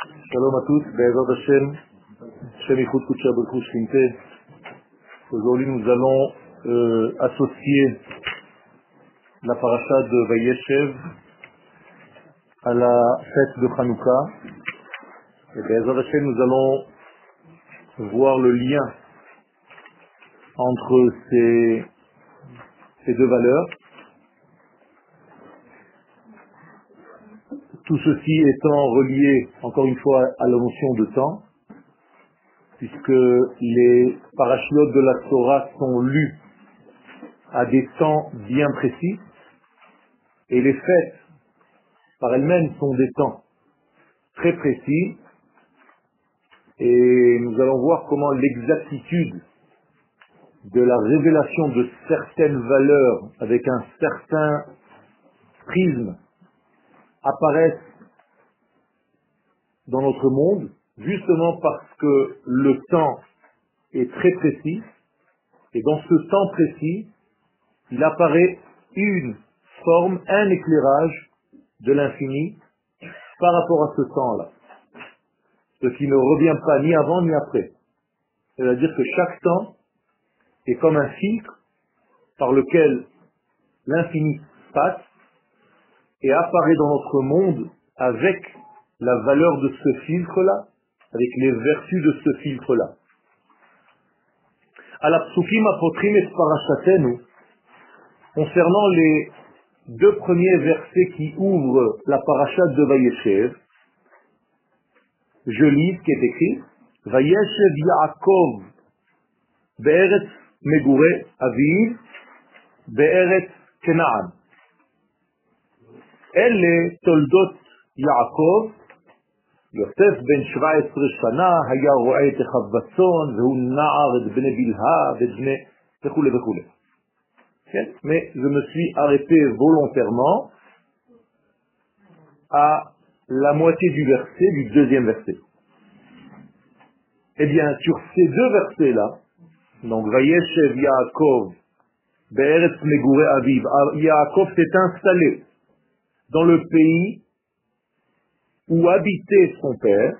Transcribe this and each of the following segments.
Shalom à tous, Be'ezat Hashem, Shem Shkinte. Aujourd'hui, nous allons associer la paracha de Vayeshev à la fête de Hanouka. Et Be'ezat Hashem, nous allons voir le lien entre ces, ces deux valeurs. Tout ceci étant relié, encore une fois, à la notion de temps, puisque les parachutes de la Torah sont lus à des temps bien précis, et les fêtes par elles-mêmes sont des temps très précis, et nous allons voir comment l'exactitude de la révélation de certaines valeurs avec un certain prisme apparaissent dans notre monde, justement parce que le temps est très précis, et dans ce temps précis, il apparaît une forme, un éclairage de l'infini par rapport à ce temps-là. Ce qui ne revient pas ni avant ni après. C'est-à-dire que chaque temps est comme un filtre par lequel l'infini passe et apparaît dans notre monde avec la valeur de ce filtre-là, avec les vertus de ce filtre-là. À la psukim apotrim et parachatenu, concernant les deux premiers versets qui ouvrent la parachat de Vayeshev, je lis ce qui est écrit, Vayeshev Yaakov be'eretz megure aviv be'eretz kenaan. אלה תולדות יעקב, יוסף בן 17 שנה היה רועה את אחיו בצאן, והוא נער את בני בלהה ואת בני וכו' וכו'. כן? Mais je me suis arrêté volontairement à la moitié du verset, du deuxième verset. Eh bien, sur ces deux versets-là, donc Vayeshev Yaakov, Be'eretz Megure Aviv, Yaakov s'est installé dans le pays où habitait son père,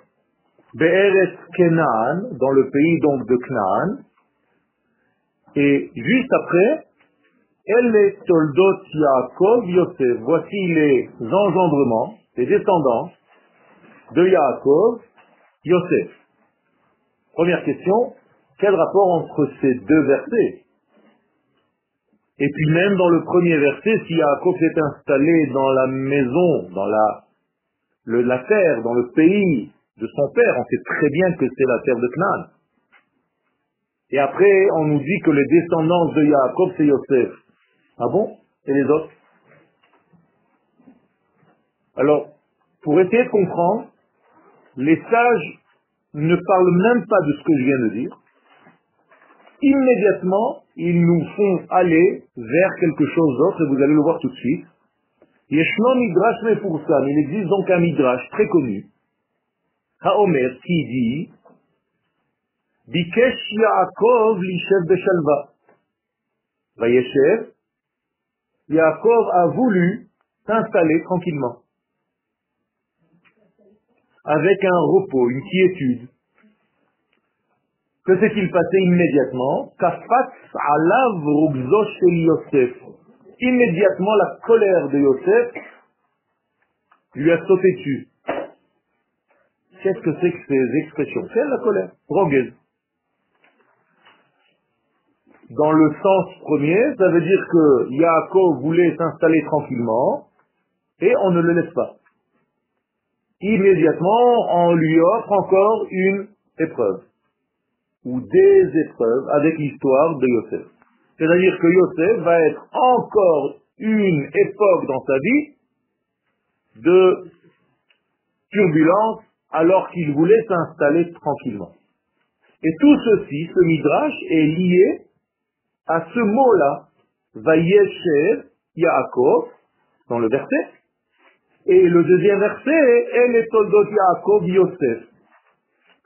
Be'eretz Kenan, dans le pays donc de Canaan, et juste après, Elle Toldot Yaakov Yosef, voici les engendrements, les descendants de Yaakov, Yosef. Première question, quel rapport entre ces deux versets? Et puis même dans le premier verset, si Yaakov s'est installé dans la maison, dans la, terre, dans le pays de son père, on sait très bien que c'est la terre de Canaan. Et après, on nous dit que les descendants de Yaakov, c'est Yosef. Ah bon? Et les autres? Alors, pour essayer de comprendre, les sages ne parlent même pas de ce que je viens de dire. Immédiatement, ils nous font aller vers quelque chose d'autre, et vous allez le voir tout de suite. Yeshno Midrash pour il existe donc un Midrash très connu, Haomer, qui dit Bikesh Yaakov lishev beshalva. Vayeshev, Yaakov a voulu s'installer tranquillement, avec un repos, une quiétude. Que s'est-il passé immédiatement. Immédiatement, la colère de Yosef lui a sauté dessus. Qu'est-ce que c'est que ces expressions? C'est la colère, rogueuse. Dans le sens premier, ça veut dire que Yaakov voulait s'installer tranquillement et on ne le laisse pas. Immédiatement, on lui offre encore une épreuve ou des épreuves avec l'histoire de Yosef. C'est-à-dire que Yosef va être encore une époque dans sa vie de turbulence alors qu'il voulait s'installer tranquillement. Et tout ceci, ce midrash, est lié à ce mot-là, Vayeshev Yaakov, dans le verset, et le deuxième verset, El et Toldot Yaakov Yosef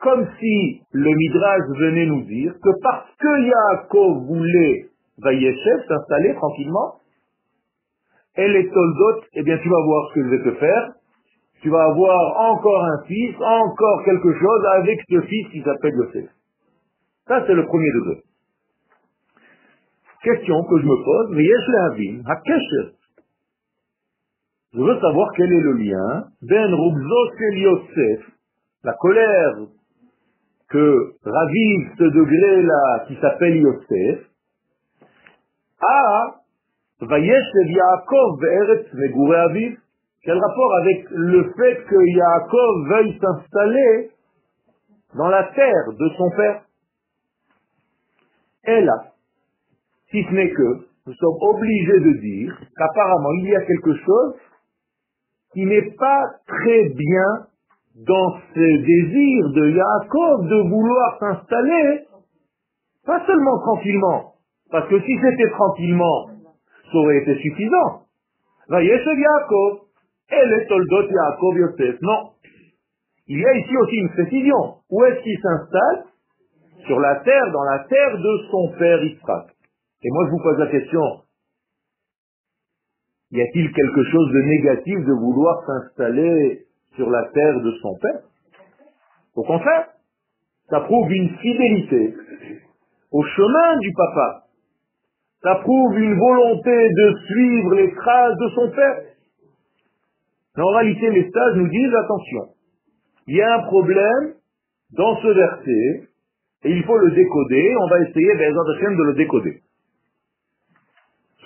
comme si le Midrash venait nous dire que parce que Yaakov voulait Vayeshev s'installer tranquillement, elle est Toldot, eh bien tu vas voir ce que je vais te faire, tu vas avoir encore un fils, encore quelque chose avec ce fils qui s'appelle Yosef. Ça, c'est le premier degré. Question que je me pose, Je veux savoir quel est le lien ben Rubzo Yosef, la colère que ravive ce degré-là qui s'appelle Yosef, à Vayesh Yaakov Be'eretz Megure Aviv. Quel rapport avec le fait que Yaakov veuille s'installer dans la terre de son père? Et là, si ce n'est que nous sommes obligés de dire qu'apparemment il y a quelque chose qui n'est pas très bien dans ce désir de Yaakov de vouloir s'installer, pas seulement tranquillement, parce que si c'était tranquillement, ça aurait été suffisant. Yaakov, et les soldats Yaakov Yosef. Non. Il y a ici aussi une précision. Où est-ce qu'il s'installe? Sur la terre, dans la terre de son père Israël. Et moi je vous pose la question, y a-t-il quelque chose de négatif de vouloir s'installer sur la terre de son père Au contraire, ça prouve une fidélité au chemin du papa. Ça prouve une volonté de suivre les traces de son père. Mais en réalité, les sages nous disent, attention, il y a un problème dans ce verset, et il faut le décoder, on va essayer, ben, de le décoder.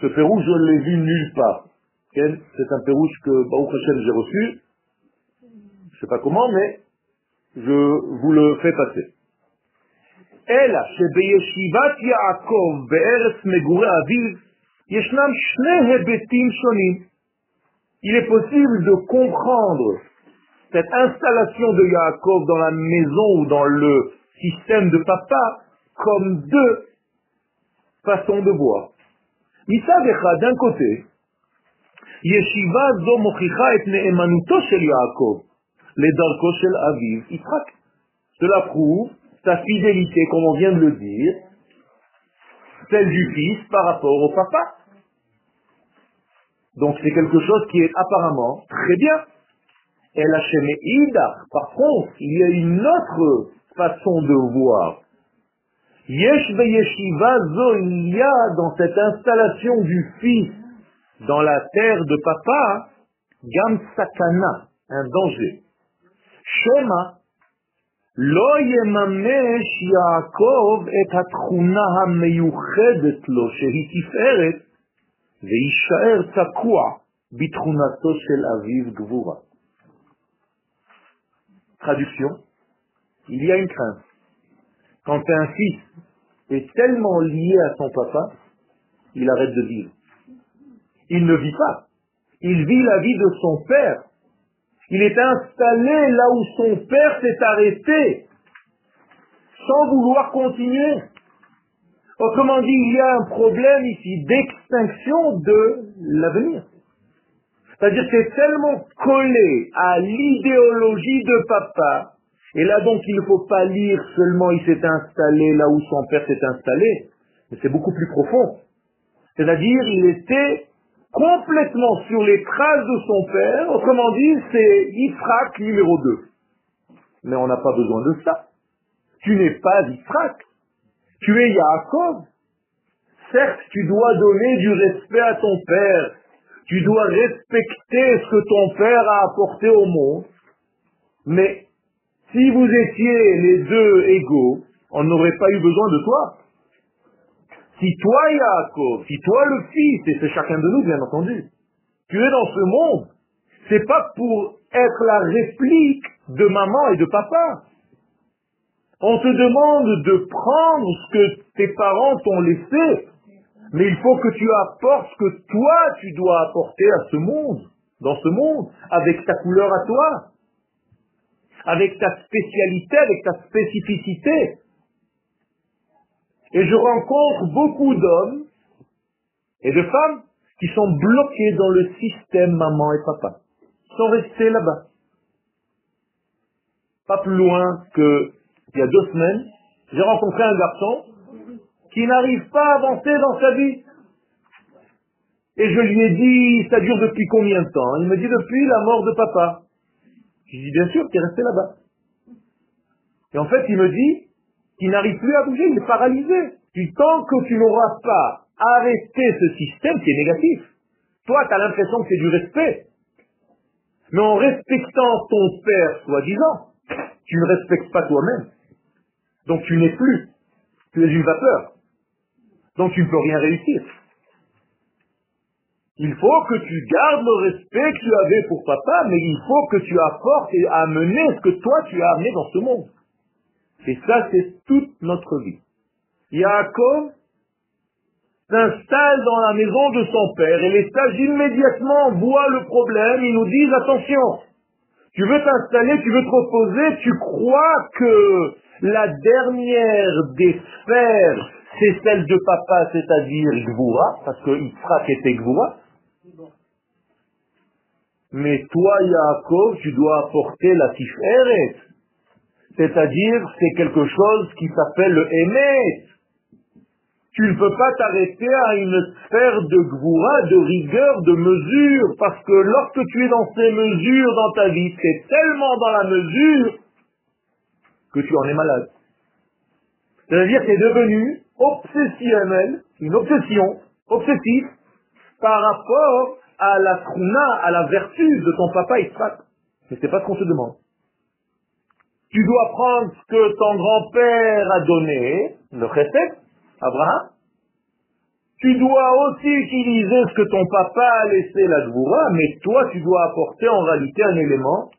Ce pérouge, je ne l'ai vu nulle part. C'est un pérouge que Baruch j'ai reçu. Je ne sais pas comment, mais je vous le fais passer. אלא שבישיבת יעקב בארץ מגורי אביו ישנם שני היבטים שונים. Il est possible de comprendre cette installation de Yaakov dans la maison ou dans le système de papa comme deux façons de voir. מצד d'un côté, ישיבה זו מוכיחה את נאמנותו של les Darko Shel Aviv Yitzhak. Cela prouve sa fidélité, comme on vient de le dire, celle du fils par rapport au papa. Donc c'est quelque chose qui est apparemment très bien. Elle a cheméida, Par contre, il y a une autre façon de voir. Yesh Yeshiva Zoïa, dans cette installation du fils dans la terre de papa, Gam Sakana, un danger. Shema, lo yemamesh Yaakov et התכונה המיוחדת לו שהיא תפארת, ויישאר תקוע בתכונתו של אביו גבורה. Traduction, il y a une crainte. Quand un fils est tellement lié à son papa, il arrête de vivre. Il ne vit pas. Il vit la vie de son père. il est installé là où son père s'est arrêté, sans vouloir continuer. Autrement dit, il y a un problème ici d'extinction de l'avenir. C'est-à-dire que c'est tellement collé à l'idéologie de papa et là donc il ne faut pas lire seulement il s'est installé là où son père s'est installé, mais c'est beaucoup plus profond. C'est-à-dire il était complètement sur les traces de son père, autrement dit c'est Yitzhak numéro 2. Mais on n'a pas besoin de ça. Tu n'es pas Yitzhak, tu es Yaakov. Certes, tu dois donner du respect à ton père, tu dois respecter ce que ton père a apporté au monde, mais si vous étiez les deux égaux, on n'aurait pas eu besoin de toi. Si toi, Yaakov, si toi le fils, et c'est chacun de nous, bien entendu, tu es dans ce monde, c'est pas pour être la réplique de maman et de papa. On te demande de prendre ce que tes parents t'ont laissé, mais il faut que tu apportes ce que toi tu dois apporter à ce monde, dans ce monde, avec ta couleur à toi avec ta spécialité, avec ta spécificité. Et je rencontre beaucoup d'hommes et de femmes qui sont bloqués dans le système maman et papa. Ils sont restés là-bas. Pas plus loin qu'il y a deux semaines, j'ai rencontré un garçon qui n'arrive pas à avancer dans sa vie. Et je lui ai dit, ça dure depuis combien de temps? Il me dit depuis la mort de papa. Je dis, bien sûr, tu es resté là-bas. Et en fait, il me dit qu'il n'arrive plus à bouger, il est paralysé. Du tant que tu n'auras pas arrêté ce système qui est négatif, toi, tu as l'impression que c'est du respect. Mais en respectant ton père, soi-disant, tu ne respectes pas toi-même. Donc tu n'es plus. Tu es une vapeur. Donc tu ne peux rien réussir. Il faut que tu gardes le respect que tu avais pour papa, mais il faut que tu apportes et amener ce que toi tu as amené dans ce monde. Et ça, c'est toute notre vie. Yaakov s'installe dans la maison de son père et les sages immédiatement voient le problème, ils nous disent attention, tu veux t'installer, tu veux te reposer, tu crois que la dernière des sphères, c'est celle de papa, c'est-à-dire Gvoura, parce que Yitzhak était Gvoura. Mais toi, Yaakov, tu dois apporter la Tiferet. C'est-à-dire, c'est quelque chose qui s'appelle le Emet. Tu ne peux pas t'arrêter à une sphère de gvoura, de rigueur, de mesure, parce que lorsque tu es dans ces mesures dans ta vie, c'est tellement dans la mesure que tu en es malade. C'est-à-dire que tu es devenu obsessionnel, une obsession, obsessive, par rapport à la truna, à la vertu de ton papa Israël. Mais c'est pas ce qu'on te demande. Tu dois prendre ce que ton grand-père a donné, le chesed, Abraham. Tu dois aussi utiliser ce que ton papa a laissé la Gvoura, mais toi tu dois apporter en réalité un élément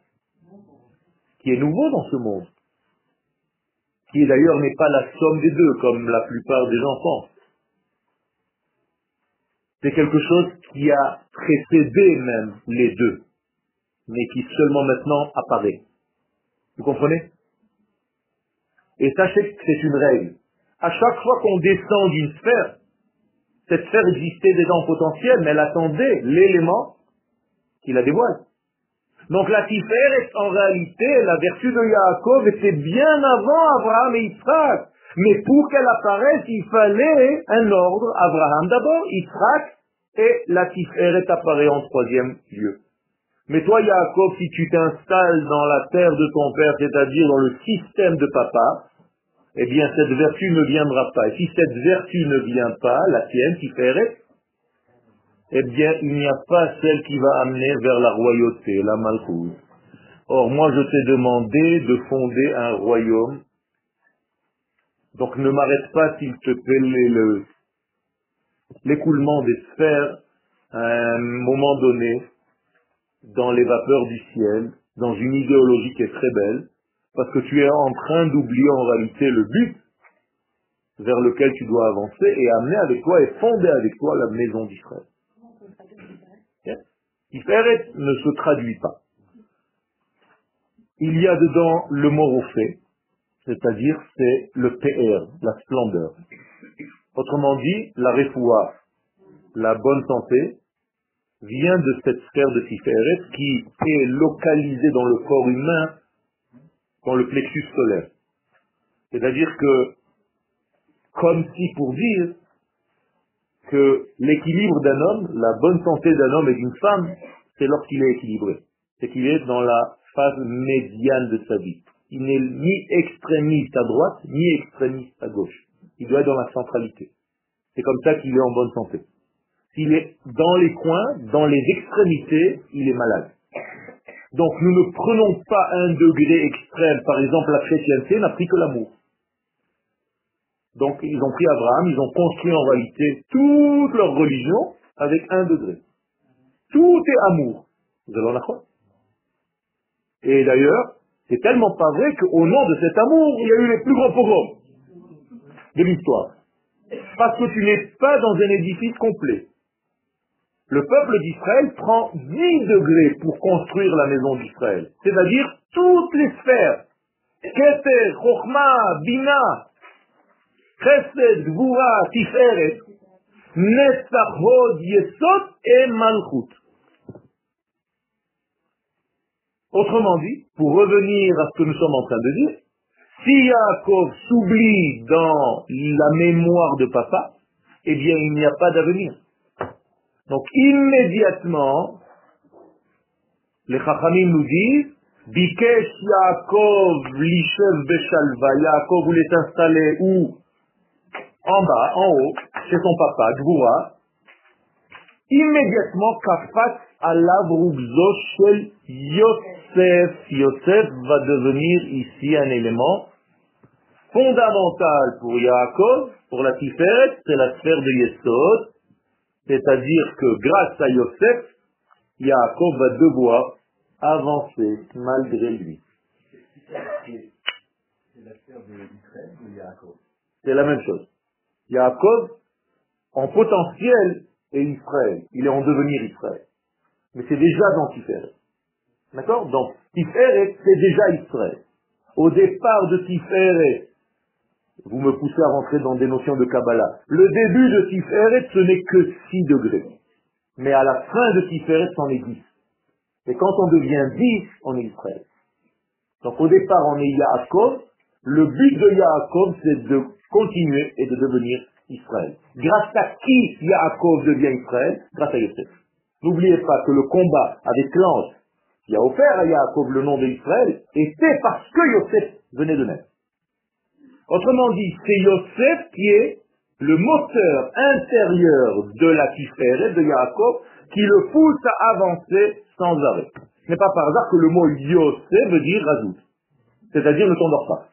qui est nouveau dans ce monde. Qui d'ailleurs n'est pas la somme des deux, comme la plupart des pensent. C'est quelque chose qui a précédé même les deux, mais qui seulement maintenant apparaît. Vous comprenez? Et sachez que c'est une règle. À chaque fois qu'on descend d'une sphère, cette sphère existait déjà en potentiel, mais elle attendait l'élément qui la dévoile. Donc la est en réalité, la vertu de Yaakov était bien avant Abraham et Israël. Mais pour qu'elle apparaisse, il fallait un ordre. Abraham d'abord, Israël, et la Tiferet apparaît en troisième lieu. Mais toi, Yaakov, si tu t'installes dans la terre de ton père, c'est-à-dire dans le système de papa, eh bien cette vertu ne viendra pas. Et si cette vertu ne vient pas, la tienne, Tiferet, eh bien il n'y a pas celle qui va amener vers la royauté, la malchouse. Or, moi, je t'ai demandé de fonder un royaume. Donc ne m'arrête pas, s'il te plaît, l'écoulement des sphères à un moment donné dans les vapeurs du ciel, dans une idéologie qui est très belle, parce que tu es en train d'oublier en réalité le but vers lequel tu dois avancer et amener avec toi et fonder avec toi la maison d'Israël. Tiferet ne se traduit pas. Il y a dedans le mot fait, c'est-à-dire c'est le PR, la splendeur. Autrement dit, la refoua, la bonne santé, vient de cette sphère de Tiferet qui est localisée dans le corps humain, dans le plexus solaire. C'est-à-dire que, comme si pour dire que l'équilibre d'un homme, la bonne santé d'un homme et d'une femme, c'est lorsqu'il est équilibré. C'est qu'il est dans la phase médiane de sa vie. Il n'est ni extrémiste à droite, ni extrémiste à gauche. Il doit être dans la centralité. C'est comme ça qu'il est en bonne santé. S'il est dans les coins, dans les extrémités, il est malade. Donc nous ne prenons pas un degré extrême. Par exemple, la chrétienté n'a pris que l'amour. Donc ils ont pris Abraham, ils ont construit en réalité toute leur religion avec un degré. Tout est amour. Vous allez en quoi? Et d'ailleurs, c'est tellement pas vrai qu'au nom de cet amour, il y a eu les plus grands pogroms de l'histoire. Parce que tu n'es pas dans un édifice complet. Le peuple d'Israël prend 10 degrés pour construire la maison d'Israël. C'est-à-dire toutes les sphères. Keter, Bina, Chesed, Gvura, Tiferet, Netzach, Yesod et Malchut. Autrement dit, pour revenir à ce que nous sommes en train de dire, si Yaakov s'oublie dans la mémoire de papa, eh bien il n'y a pas d'avenir. Donc immédiatement, les Chachamim nous disent, Bikesh Yaakov Lishev Beshalva. Yaakov voulait s'installer où? En bas, en haut, chez son papa, Gvoura. Immédiatement, Kafat Allah Shel Yosef. Yosef va devenir ici un élément fondamental pour Yaakov, pour la Tiferet, c'est la sphère de Yesod, c'est-à-dire que grâce à Yosef, Yaakov va devoir avancer malgré lui. C'est la même chose. Yaakov, en potentiel, est Israël. Il est en devenir Israël. Mais c'est déjà dans Tiferet. D'accord? Donc, Tiferet, c'est déjà Israël. Au départ de Tiferet, vous me poussez à rentrer dans des notions de Kabbalah. Le début de Tiferet, ce n'est que 6 degrés. Mais à la fin de Tiferet, c'en est 10. Et quand on devient 10, on est Israël. Donc au départ, on est Yaakov. Le but de Yaakov, c'est de continuer et de devenir Israël. Grâce à qui Yaakov devient Israël? Grâce à Yosef. N'oubliez pas que le combat avec l'ange qui a offert à Yaakov le nom d'Israël était parce que Yosef venait de naître. Autrement dit, c'est Yosef qui est le moteur intérieur de la Tiferet de Yaakov qui le pousse à avancer sans arrêt. Ce n'est pas par hasard que le mot Yosef veut dire razout, c'est-à-dire ne t'endors pas.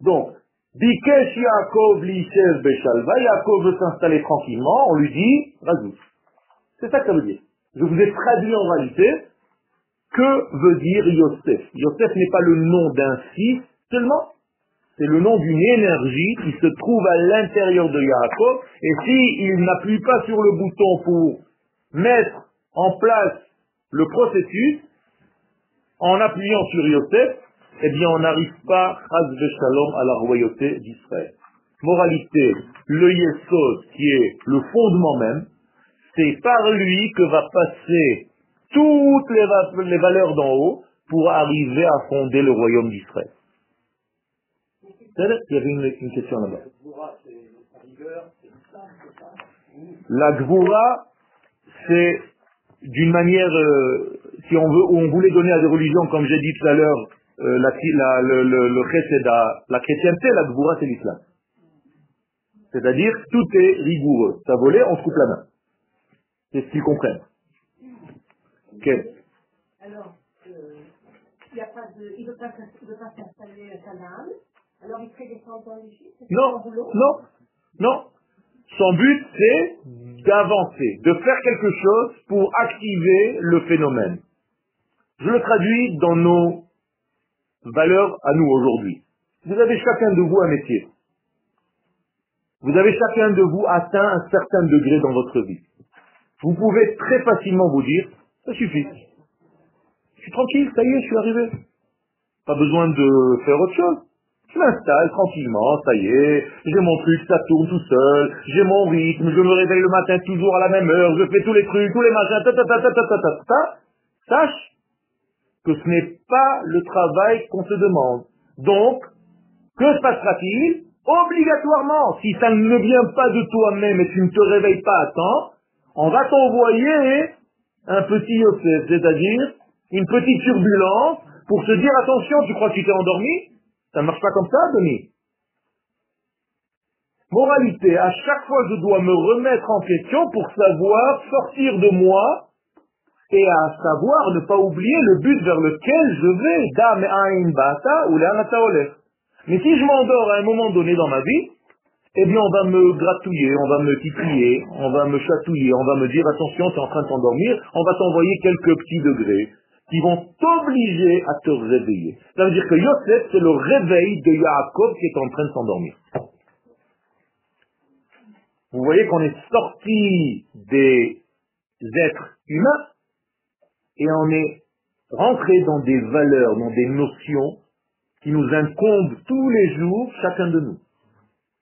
Donc, Bikesh Yaakov Lishev Beshalva, Yaakov veut s'installer tranquillement, on lui dit razout. C'est ça que ça veut dire. Je vous ai traduit en réalité que veut dire Yosef. Yosef n'est pas le nom d'un fils seulement, c'est le nom d'une énergie qui se trouve à l'intérieur de Yaakov. Et s'il n'appuie pas sur le bouton pour mettre en place le processus, en appuyant sur Yosef, eh bien on n'arrive pas, Shalom, à la royauté d'Israël. Moralité, le Yesod, qui est le fondement même, c'est par lui que va passer toutes les, les valeurs d'en haut pour arriver à fonder le royaume d'Israël. Il y avait une, question là-bas. La Gvoura, c'est d'une manière, euh, si on veut, on voulait donner à des religions, comme j'ai dit tout à l'heure, euh, la, le, le, le la chrétienté, la Gvoura, c'est l'islam. C'est-à-dire, tout est rigoureux. Ça volait, on se coupe la main. C'est ce qu'ils comprennent. Alors, euh, il ne veut pas s'installer à Canaan, alors il fait descendre dans Non, non, non. Son but, c'est d'avancer, de faire quelque chose pour activer le phénomène. Je le traduis dans nos valeurs à nous aujourd'hui. Vous avez chacun de vous un métier. Vous avez chacun de vous atteint un certain degré dans votre vie. Vous pouvez très facilement vous dire, ça suffit. Je suis tranquille, ça y est, je suis arrivé. Pas besoin de faire autre chose. Je m'installe tranquillement, ça y est, j'ai mon truc, ça tourne tout seul, j'ai mon rythme, je me réveille le matin toujours à la même heure, je fais tous les trucs, tous les machins, ta ta ta ta ta ta ta ta. Sache que ce n'est pas le travail qu'on se demande. Donc, que se passera-t-il Obligatoirement, si ça ne vient pas de toi-même et tu ne te réveilles pas à temps, on va t'envoyer un petit Yosef, c'est-à-dire une petite turbulence pour te dire attention, tu crois que tu t'es endormi? Ça ne marche pas comme ça, Denis. Moralité, à chaque fois je dois me remettre en question pour savoir sortir de moi et à savoir ne pas oublier le but vers lequel je vais. bata ou Mais si je m'endors à un moment donné dans ma vie, eh bien on va me gratouiller, on va me titiller, on va me chatouiller, on va me dire attention, tu es en train de t'endormir, on va t'envoyer quelques petits degrés qui vont t'obliger à te réveiller. Ça veut dire que Yosef, c'est le réveil de Yaakov qui est en train de s'endormir. Vous voyez qu'on est sorti des êtres humains et on est rentré dans des valeurs, dans des notions qui nous incombent tous les jours, chacun de nous.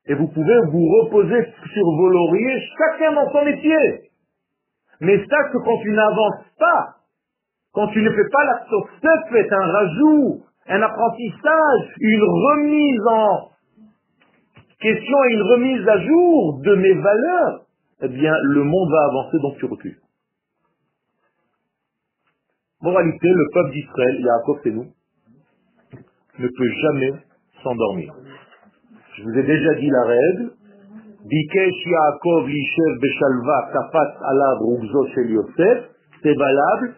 Et vous pouvez vous reposer sur vos lauriers, chacun dans son métier. Mais ça, que quand tu n'avances pas, quand tu ne fais pas la tu est un rajout, un apprentissage, une remise en question et une remise à jour de mes valeurs, eh bien, le monde va avancer, donc tu recules. Moralité, le peuple d'Israël, Yaakov c'est nous, ne peut jamais s'endormir. Je vous ai déjà dit la règle. Bikesh Yaakov Beshalva Alav Yosef. C'est valable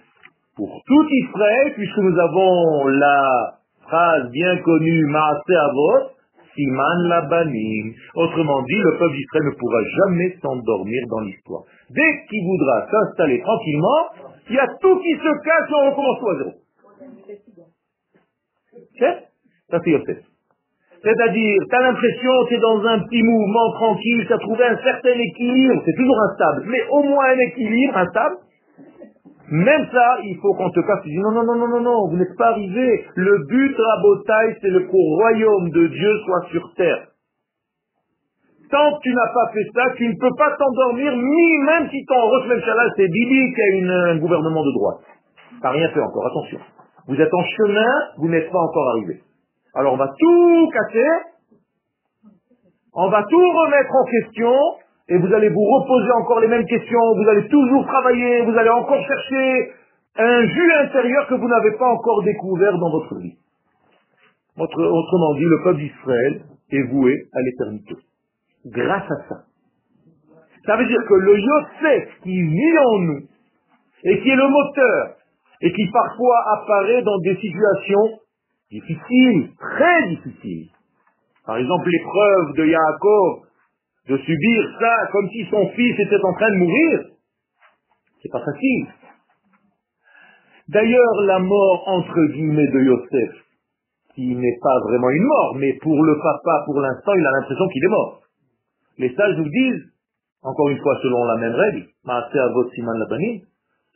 pour tout Israël, puisque nous avons la phrase bien connue Maase Avot, Siman Labanim. Autrement dit, le peuple d'Israël ne pourra jamais s'endormir dans l'histoire. Dès qu'il voudra s'installer tranquillement, il y a tout qui se casse et on recommence tout à zéro. C'est-à-dire, tu as l'impression que dans un petit mouvement tranquille, tu as trouvé un certain équilibre, c'est toujours instable, mais au moins un équilibre instable. Même ça, il faut qu'on te casse. Tu dis non, non, non, non, non, non, vous n'êtes pas arrivé. Le but, Rabotai, c'est le royaume de Dieu soit sur terre. Tant que tu n'as pas fait ça, tu ne peux pas t'endormir, ni même si ton Rosh Chalal, c'est Bibi qui a un gouvernement de droite. T'as rien fait encore, attention. Vous êtes en chemin, vous n'êtes pas encore arrivé. Alors on va tout casser, on va tout remettre en question, et vous allez vous reposer encore les mêmes questions, vous allez toujours travailler, vous allez encore chercher un jus intérieur que vous n'avez pas encore découvert dans votre vie. Autrement dit, le peuple d'Israël est voué à l'éternité. Grâce à ça. Ça veut dire que le Yosef qui vit en nous, et qui est le moteur, et qui parfois apparaît dans des situations difficiles, très difficiles. Par exemple, l'épreuve de Yaakov, de subir ça comme si son fils était en train de mourir, c'est pas facile. D'ailleurs, la mort entre guillemets de Yosef, qui n'est pas vraiment une mort, mais pour le papa, pour l'instant, il a l'impression qu'il est mort. Les sages nous disent, encore une fois selon la même règle,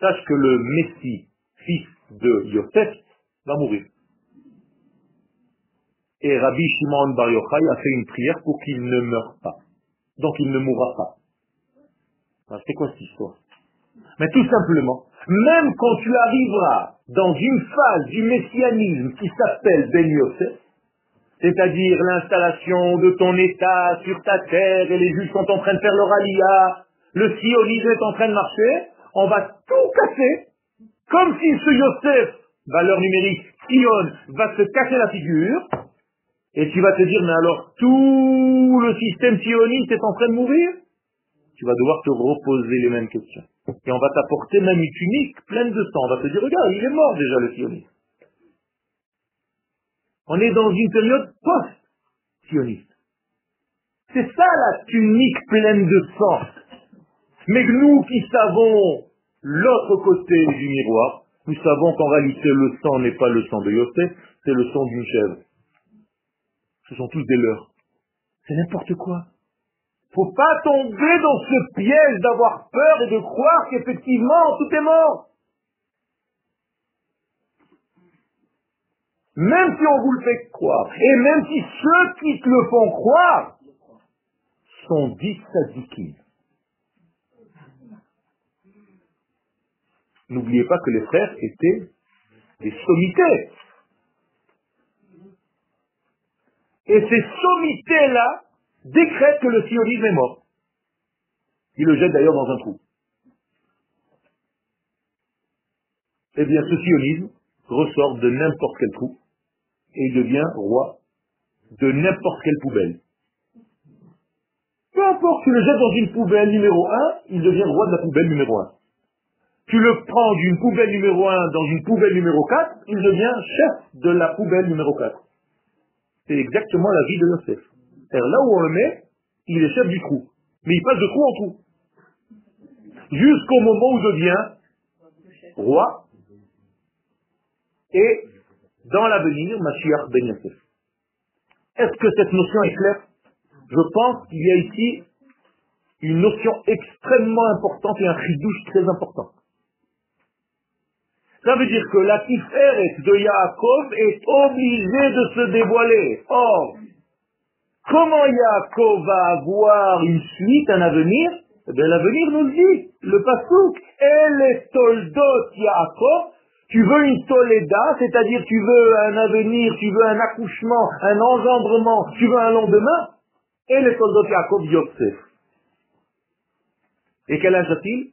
sache que le Messie, fils de Yosef, va mourir. Et Rabbi Shimon Bar Yochai a fait une prière pour qu'il ne meure pas. Donc il ne mourra pas. C'est quoi cette histoire? Mais tout simplement, même quand tu arriveras dans une phase du messianisme qui s'appelle Ben Yosef, c'est-à-dire l'installation de ton État sur ta terre et les juifs sont en train de faire leur alia, le sionisme est en train de marcher, on va tout casser, comme si ce Yosef, valeur numérique, Sion, va se casser la figure, et tu vas te dire, mais alors tout le système sioniste est en train de mourir? Tu vas devoir te reposer les mêmes questions. Et on va t'apporter même une tunique pleine de sang. On va te dire, regarde, il est mort déjà le sioniste. On est dans une période post-sioniste. C'est ça la tunique pleine de sang. Mais nous qui savons l'autre côté du miroir, nous savons qu'en réalité le sang n'est pas le sang de Yosef, c'est le sang d'une chèvre. Ce sont tous des leurs. C'est n'importe quoi. Faut pas tomber dans ce piège d'avoir peur et de croire qu'effectivement tout est mort. Même si on vous le fait croire, et même si ceux qui te le font croire sont dits sadikim. N'oubliez pas que les frères étaient des sommités. Et ces sommités-là décrètent que le sionisme est mort. Il le jette d'ailleurs dans un trou. Eh bien, ce sionisme ressort de n'importe quel trou et il devient roi de n'importe quelle poubelle. Peu importe, tu le jettes dans une poubelle numéro 1, il devient roi de la poubelle numéro 1. Tu le prends d'une poubelle numéro 1 dans une poubelle numéro 4, il devient chef de la poubelle numéro 4. C'est exactement la vie de Yosef. Là où on le met, il est chef du trou. Mais il passe de trou en trou. Jusqu'au moment où devient roi. Et dans l'avenir, Mashiach ben Yosef. Est-ce que cette notion est claire? Je pense qu'il y a ici une notion extrêmement importante et un chidouche très important. Ça veut dire que la tiferet de Yaakov est obligée de se dévoiler. Or, comment Yaakov va avoir une suite, un avenir? Eh bien, l'avenir nous le dit, le pasouk, elle est toldot Yaakov, tu veux une toléda, c'est-à-dire tu veux un avenir, tu veux un accouchement, un engendrement, tu veux un lendemain, et les toldot Yaakov Yosef. Et quel âge a-t-il?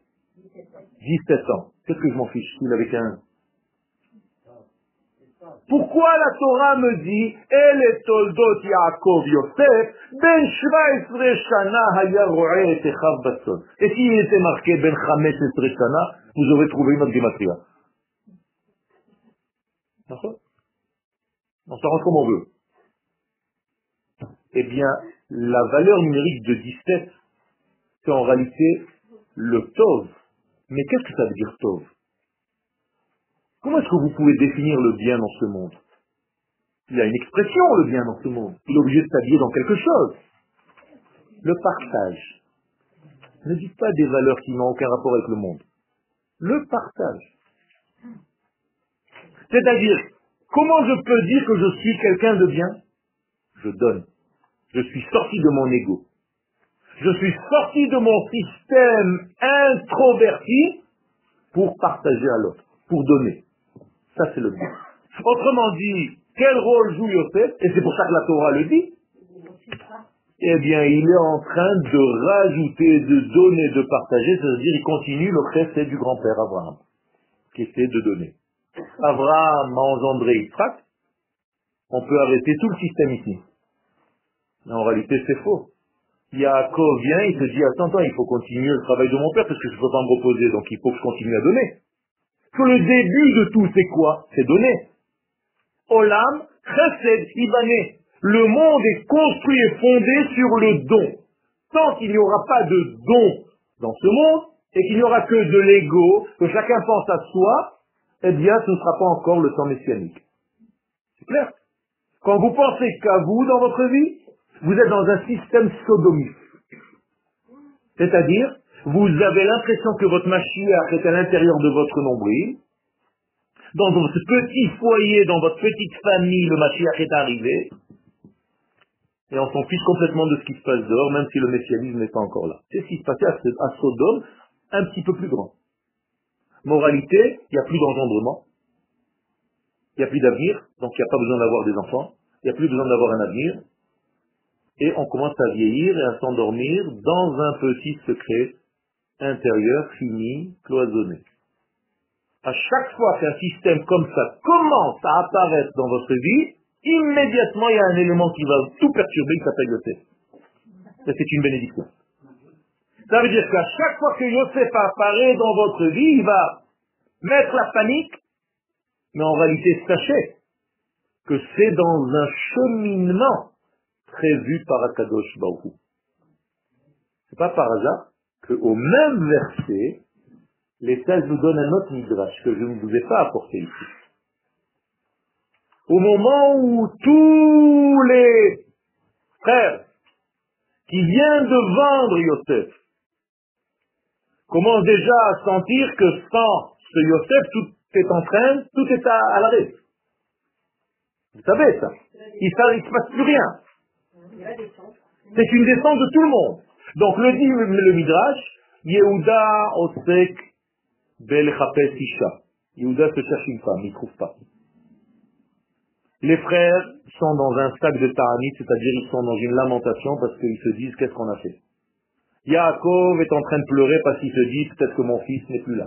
17 ans. Qu'est-ce que je m'en fiche? S'il avait 15 Pourquoi la Torah me dit Elle est toldot Yaakov Yosef, ben 17 shana haya et echav. Et s'il était marqué ben 15 shana, vous aurez trouvé une autre. D'accord? On s'arrange comme on veut. Eh bien, la valeur numérique de 17, c'est en réalité le Tov. Mais qu'est-ce que ça veut dire Tov? Comment est-ce que vous pouvez définir le bien dans ce monde? Il y a une expression, le bien dans ce monde. Il est obligé de s'habiller dans quelque chose. Le partage. Ne dites pas des valeurs qui n'ont aucun rapport avec le monde. Le partage. C'est-à-dire, comment je peux dire que je suis quelqu'un de bien? Je donne. Je suis sorti de mon ego. Je suis sorti de mon système introverti pour partager à l'autre, pour donner. Ça, c'est le but. Autrement dit, quel rôle joue Yosef? Et c'est pour ça que la Torah le dit. Eh bien, il est en train de rajouter, de donner, de partager, c'est-à-dire il continue le c'est du grand-père Abraham, qui essaie de donner. Abraham a engendré Yitzhak, on peut arrêter tout le système ici. Mais en réalité, c'est faux. Yaakov vient, il se dit, attends, attends, il faut continuer le travail de mon père parce que je ne peux pas me reposer, donc il faut que je continue à donner que le début de tout, c'est quoi? C'est donner. Olam, chesed, ibané. Le monde est construit et fondé sur le don. Tant qu'il n'y aura pas de don dans ce monde, et qu'il n'y aura que de l'ego, que chacun pense à soi, eh bien, ce ne sera pas encore le temps messianique. C'est clair? Quand vous pensez qu'à vous dans votre vie, vous êtes dans un système sodomiste. C'est-à-dire, vous avez l'impression que votre machine est à l'intérieur de votre nombril. Dans votre petit foyer, dans votre petite famille, le Mashiach est arrivé. Et on s'en fiche complètement de ce qui se passe dehors, même si le messianisme n'est pas encore là. C'est ce qui se passait à Sodome, un petit peu plus grand? Moralité, il n'y a plus d'engendrement, il n'y a plus d'avenir, donc il n'y a pas besoin d'avoir des enfants, il n'y a plus besoin d'avoir un avenir, et on commence à vieillir et à s'endormir dans un petit secret intérieur fini, cloisonné. À chaque fois qu'un système comme ça commence à apparaître dans votre vie, immédiatement il y a un élément qui va tout perturber, il s'appelle Yosef. c'est une bénédiction. Ça veut dire qu'à chaque fois que Yosef apparaît dans votre vie, il va mettre la panique, mais en réalité, sachez que c'est dans un cheminement prévu par Akadosh Baruch C'est pas par hasard qu'au même verset, les sages nous donnent un autre midrash que je ne vous ai pas apporté ici. Au moment où tous les frères qui viennent de vendre Yosef commencent déjà à sentir que sans ce Yosef, tout est en train, tout est à, l'arrêt. Vous savez ça. Il ne se passe plus rien. C'est une descente de tout le monde. Donc le dit le Midrash, Yehuda Osek Bel Isha. Yehuda se cherche une femme, il ne trouve pas. Les frères sont dans un sac de ta'anit, c'est-à-dire ils sont dans une lamentation parce qu'ils se disent qu'est-ce qu'on a fait? Yaakov est en train de pleurer parce qu'il se dit peut-être que mon fils n'est plus là.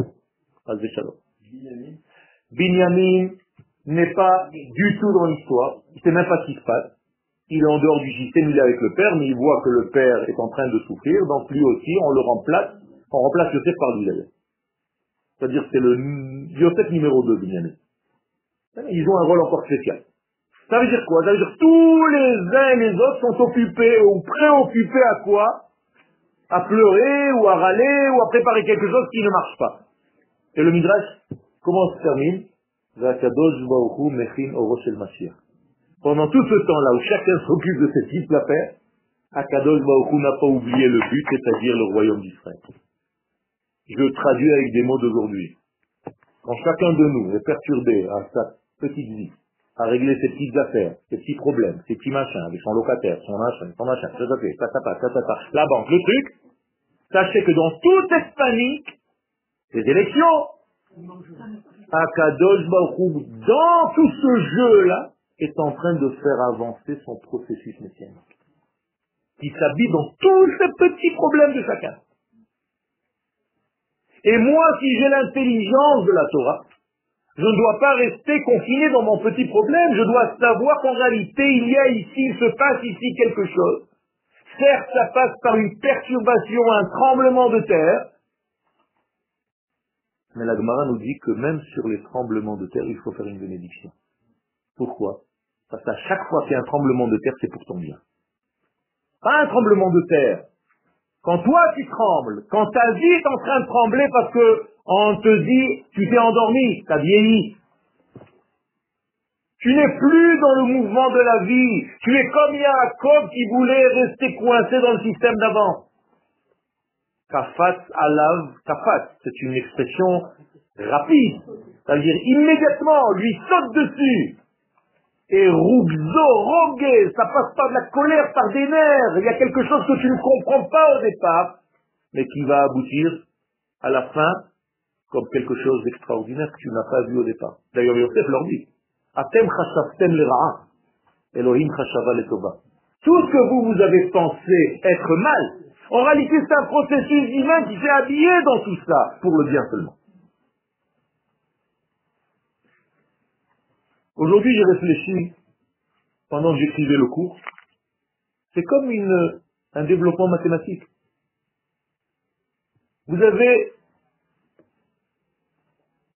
Binyamin n'est pas du tout dans l'histoire, il ne sait même pas ce qui se passe il est en dehors du système, il est avec le père, mais il voit que le père est en train de souffrir, donc lui aussi, on le remplace, on remplace Yosef par lui. C'est-à-dire c'est le Yosef numéro 2, Binyamin. Ils ont un rôle encore spécial. Ça veut dire quoi? Ça veut dire tous les uns et les autres sont occupés ou préoccupés à quoi? À pleurer ou à râler ou à préparer quelque chose qui ne marche pas. Et le Midrash, comment se termine? Pendant tout ce temps-là où chacun s'occupe de ses petites affaires, Akadosh Baruch n'a pas oublié le but, c'est-à-dire le royaume d'Israël. Je traduis avec des mots d'aujourd'hui. Quand chacun de nous est perturbé à sa petite vie, à régler ses petites affaires, ses petits problèmes, ses petits machins, avec son locataire, son machin, son machin, ça, ça, ça, ça, la banque, le truc, sachez que dans toute cette panique, les élections, Akadosh Baruch dans tout ce jeu-là, est en train de faire avancer son processus messianique, qui s'habille dans tous ces petits problèmes de chacun. Et moi, si j'ai l'intelligence de la Torah, Je ne dois pas rester confiné dans mon petit problème. Je dois savoir qu'en réalité, il y a ici, il se passe ici quelque chose. Certes, ça passe par une perturbation, un tremblement de terre. Mais la Gemara nous dit que même sur les tremblements de terre, il faut faire une bénédiction. Pourquoi? Parce qu'à chaque fois qu'il y a un tremblement de terre, c'est pour ton bien. Pas un tremblement de terre. Quand toi tu trembles, quand ta vie est en train de trembler parce que on te dit tu t'es endormi, tu as vieilli. Tu n'es plus dans le mouvement de la vie. Tu es comme Yaakov qui voulait rester coincé dans le système d'avant. Kafat alav kafat, c'est une expression rapide. C'est-à-dire immédiatement, lui saute dessus. Et rugzo, rogue, ça passe pas de la colère par des nerfs. Il y a quelque chose que tu ne comprends pas au départ, mais qui va aboutir à la fin comme quelque chose d'extraordinaire que tu n'as pas vu au départ. D'ailleurs, Yosef leur dit, Atem chashavtem Elohim chashava Tout ce que vous, vous avez pensé être mal, en réalité, c'est un processus divin qui s'est habillé dans tout ça, pour le bien seulement. Aujourd'hui, j'ai réfléchi, pendant que j'écrivais le cours, c'est comme un développement mathématique. Vous avez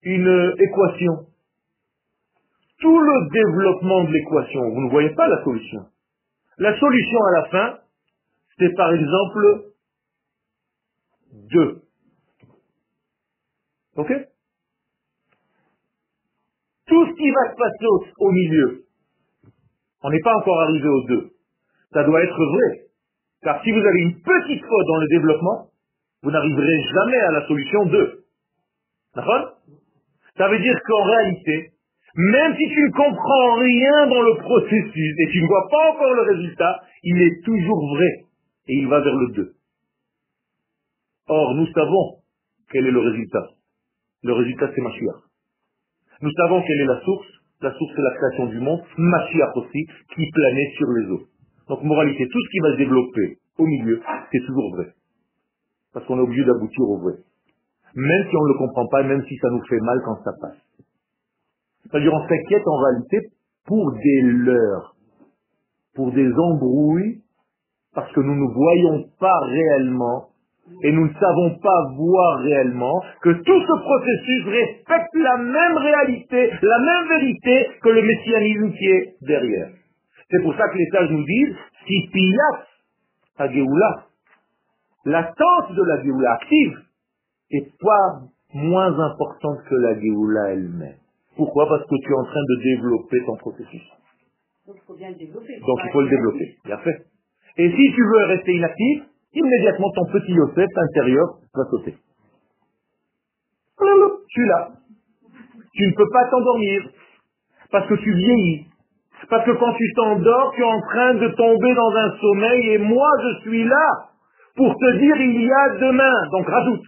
une équation. Tout le développement de l'équation, vous ne voyez pas la solution. La solution à la fin, c'est par exemple 2. Ok? Tout ce qui va se passer au, milieu, on n'est pas encore arrivé aux deux. Ça doit être vrai. Car si vous avez une petite faute dans le développement, vous n'arriverez jamais à la solution 2. D'accord? Ça veut dire qu'en réalité, même si tu ne comprends rien dans le processus et tu ne vois pas encore le résultat, il est toujours vrai. Et il va vers le 2. Or, nous savons quel est le résultat. Le résultat, c'est Mashiach. Nous savons quelle est la source. La source, c'est la création du monde, Mashiach aussi, qui planait sur les eaux. Donc, moralité, tout ce qui va se développer au milieu, c'est toujours vrai. Parce qu'on est obligé d'aboutir au vrai. Même si on ne le comprend pas, même si ça nous fait mal quand ça passe. C'est-à-dire, on s'inquiète en réalité pour des leurs, pour des embrouilles, parce que nous ne voyons pas réellement et nous ne savons pas voir réellement que tout ce processus respecte la même réalité, la même vérité que le messianisme qui est derrière. C'est pour ça que les sages nous disent, si Pilat à Géoula, l'attente de la Géoula active est pas moins importante que la Géoula elle-même. Pourquoi? Parce que tu es en train de développer ton processus. Donc il faut bien le développer. Donc il faut le développer, bien fait. Et si tu veux rester inactif, immédiatement ton petit Yosef intérieur va sauter. Tu es là. Tu ne peux pas t'endormir parce que tu vieillis. Parce que quand tu t'endors, tu es en train de tomber dans un sommeil et moi je suis là pour te dire il y a demain. Donc rajoute.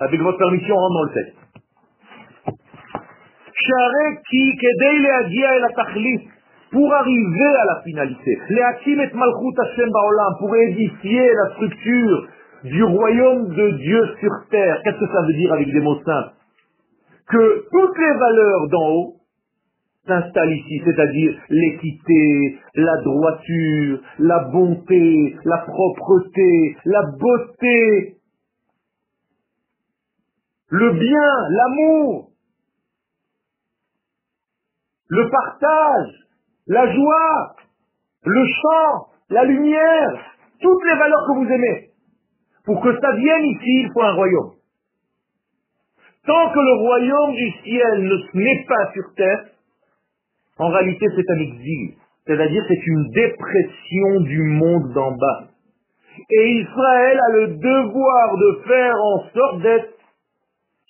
Avec votre permission, on rentre dans le texte. Pour arriver à la finalité. pour édifier la structure du royaume de Dieu sur terre. Qu'est-ce que ça veut dire avec des mots simples? Que toutes les valeurs d'en haut s'installent ici, c'est-à-dire l'équité, la droiture, la bonté, la propreté, la beauté, le bien, l'amour, le partage, la joie, le chant, la lumière, toutes les valeurs que vous aimez. Pour que ça vienne ici, il faut un royaume. Tant que le royaume du ciel ne n'est pas sur terre, en réalité c'est un exil. C'est-à-dire c'est une dépression du monde d'en bas. Et Israël a le devoir de faire en sorte d'être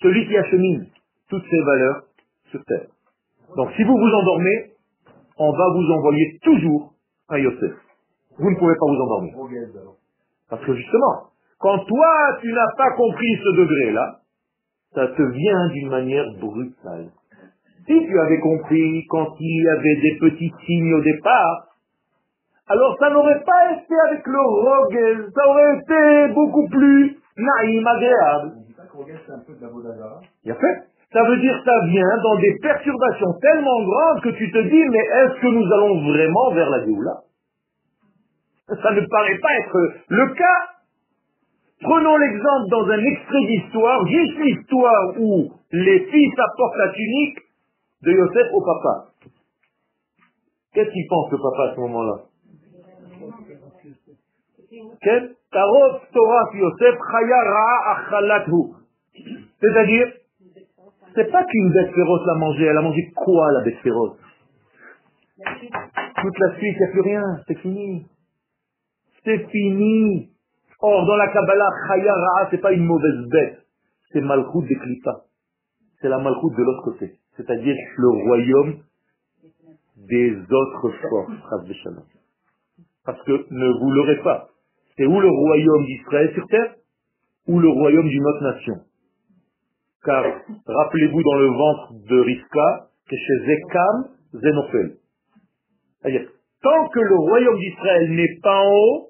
celui qui achemine toutes ces valeurs sur terre. Donc si vous vous endormez, on va vous envoyer toujours un Yosef. Vous ne pouvez pas vous endormir. Parce que justement, quand toi, tu n'as pas compris ce degré-là, ça te vient d'une manière brutale. Si tu avais compris quand il y avait des petits signes au départ, alors ça n'aurait pas été avec le rogue, ça aurait été beaucoup plus naïm, agréable. c'est un peu de Il a fait. Ça veut dire que ça vient dans des perturbations tellement grandes que tu te dis, mais est-ce que nous allons vraiment vers la Géoula? Ça ne paraît pas être le cas. Prenons l'exemple dans un extrait d'histoire, juste l'histoire où les fils apportent la tunique de Yosef au papa. Qu'est-ce qu'il pense le papa à ce moment-là? C'est-à-dire, c'est pas qu'une bête féroce l'a mangé, elle a mangé quoi la bête féroce Toute la suite, il n'y a plus rien, c'est fini. C'est fini. Or, dans la Kabbalah, Chaya c'est pas une mauvaise bête, c'est Malchut de Klipa. C'est la Malchut de l'autre côté. C'est-à-dire le royaume des autres forces, Parce que ne vous l'aurez pas. C'est où le royaume d'Israël sur terre? Ou le royaume d'une autre nation? Car rappelez-vous dans le ventre de Rivka que chez Zekam, Zénophel. C'est-à-dire, tant que le royaume d'Israël n'est pas en haut,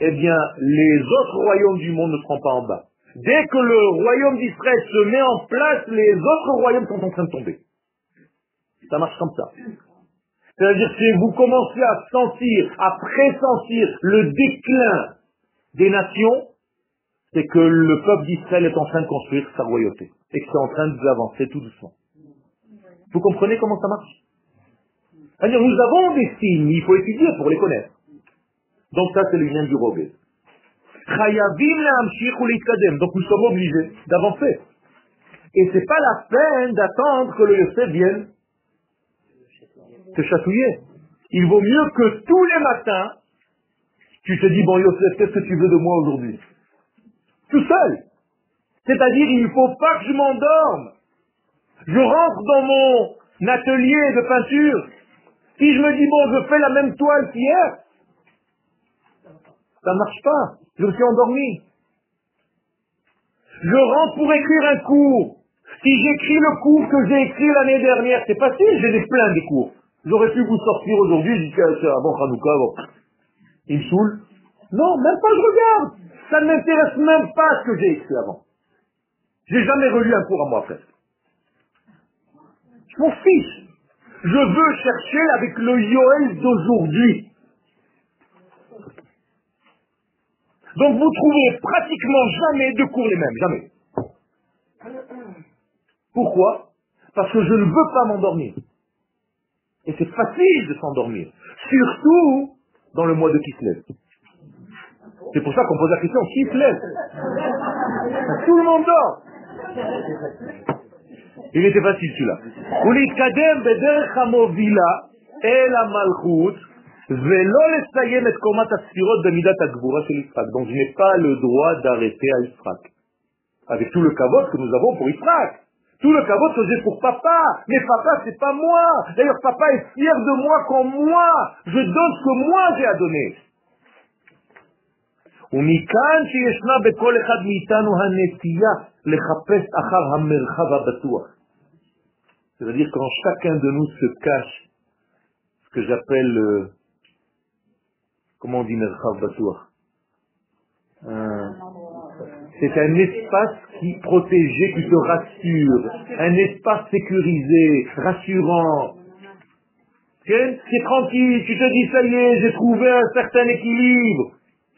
eh bien, les autres royaumes du monde ne seront pas en bas. Dès que le royaume d'Israël se met en place, les autres royaumes sont en train de tomber. Ça marche comme ça. C'est-à-dire que si vous commencez à sentir, à pressentir le déclin des nations, c'est que le peuple d'Israël est en train de construire sa royauté et que c'est en train d'avancer tout doucement. Vous comprenez comment ça marche? Nous avons des signes, il faut étudier pour les connaître. Donc ça, c'est le lien du Robé. Donc nous sommes obligés d'avancer. Et c'est pas la peine d'attendre que le Yosef vienne te chatouiller. Il vaut mieux que tous les matins, tu te dis, bon Yosef, qu'est-ce que tu veux de moi aujourd'hui? Tout seul. C'est-à-dire, il ne faut pas que je m'endorme. Je rentre dans mon atelier de peinture. Si je me dis, bon, je fais la même toile qu'hier, ça ne marche pas. Je me suis endormi. Je rentre pour écrire un cours. Si j'écris le cours que j'ai écrit l'année dernière, c'est facile, j'ai des plein des cours. J'aurais pu vous sortir aujourd'hui, je dis, c'est bon, Hanouka, bon. Il me saoule. Non, même pas je regarde. Ça ne m'intéresse même pas ce que j'ai écrit avant. J'ai jamais relu un cours à moi presque. Je m'en fiche. Je veux chercher avec le Yoel d'aujourd'hui. Donc vous trouvez pratiquement jamais deux cours les mêmes, jamais. Pourquoi? Parce que je ne veux pas m'endormir. Et c'est facile de s'endormir. Surtout dans le mois de Kislev. C'est pour ça qu'on pose la question, Kislev Tout le monde dort. Il était facile celui-là. Donc je n'ai pas le droit d'arrêter à Israq. Avec tout le kavod que nous avons pour Israq. Tout le kavod que pour papa. Mais papa, c'est pas moi. D'ailleurs, papa est fier de moi comme moi. Je donne ce que moi j'ai à donner. C'est-à-dire quand chacun de nous se cache, ce que j'appelle comment on dit C'est un espace qui protégé, qui te rassure, un espace sécurisé, rassurant. C'est tranquille, tu te dis ça y est, j'ai trouvé un certain équilibre.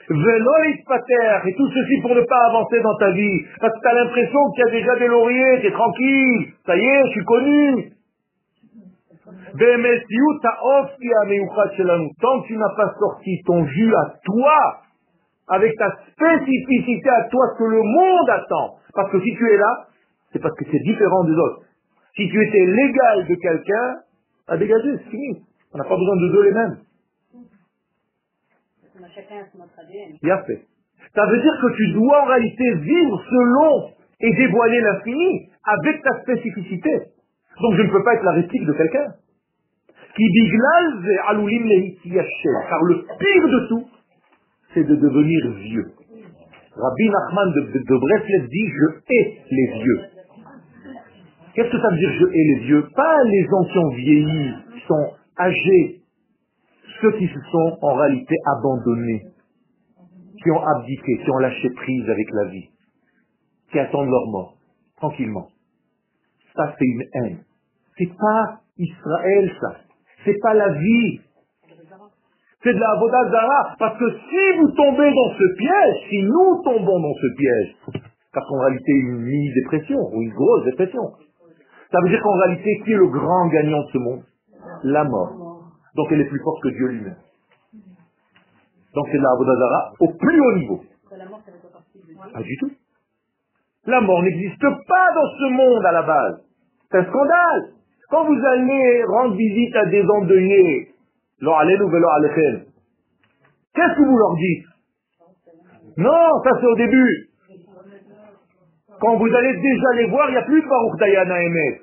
Et tout ceci pour ne pas avancer dans ta vie. Parce que tu as l'impression qu'il y a déjà des lauriers, tu es tranquille. Ça y est, je suis connu. Tant que tu n'as pas sorti ton jus à toi, avec ta spécificité à toi, que le monde attend. Parce que si tu es là, c'est parce que c'est différent des autres. Si tu étais l'égal de quelqu'un, à dégager, c'est fini. On n'a pas besoin de deux les mêmes. Fait. Ça veut dire que tu dois en réalité vivre selon et dévoiler l'infini avec ta spécificité. Donc je ne peux pas être la réplique de quelqu'un. Car le pire de tout, c'est de devenir vieux. Rabbi Nachman de, de, dit je hais les vieux. Qu'est-ce que ça veut dire je hais les vieux? Pas les gens qui ont vieilli, qui sont âgés, ceux qui se sont en réalité abandonnés, qui ont abdiqué, qui ont lâché prise avec la vie. qui attendent leur mort, tranquillement. Ça, c'est une haine. C'est pas Israël, ça. C'est pas la vie. C'est de la Vodazara. Parce que si vous tombez dans ce piège, si nous tombons dans ce piège, parce qu'en réalité, une mini-dépression, ou une grosse dépression, ça veut dire qu'en réalité, qui est le grand gagnant de ce monde? La mort. Donc elle est plus forte que Dieu lui-même. Donc c'est la Vodazara au plus haut niveau. Pas du tout. La mort n'existe pas dans ce monde à la base. C'est un scandale. Quand vous allez rendre visite à des endeuillés, qu'est-ce que vous leur dites? Non, ça c'est au début. Quand vous allez déjà les voir, il n'y a plus de Baruch Dayana Emet.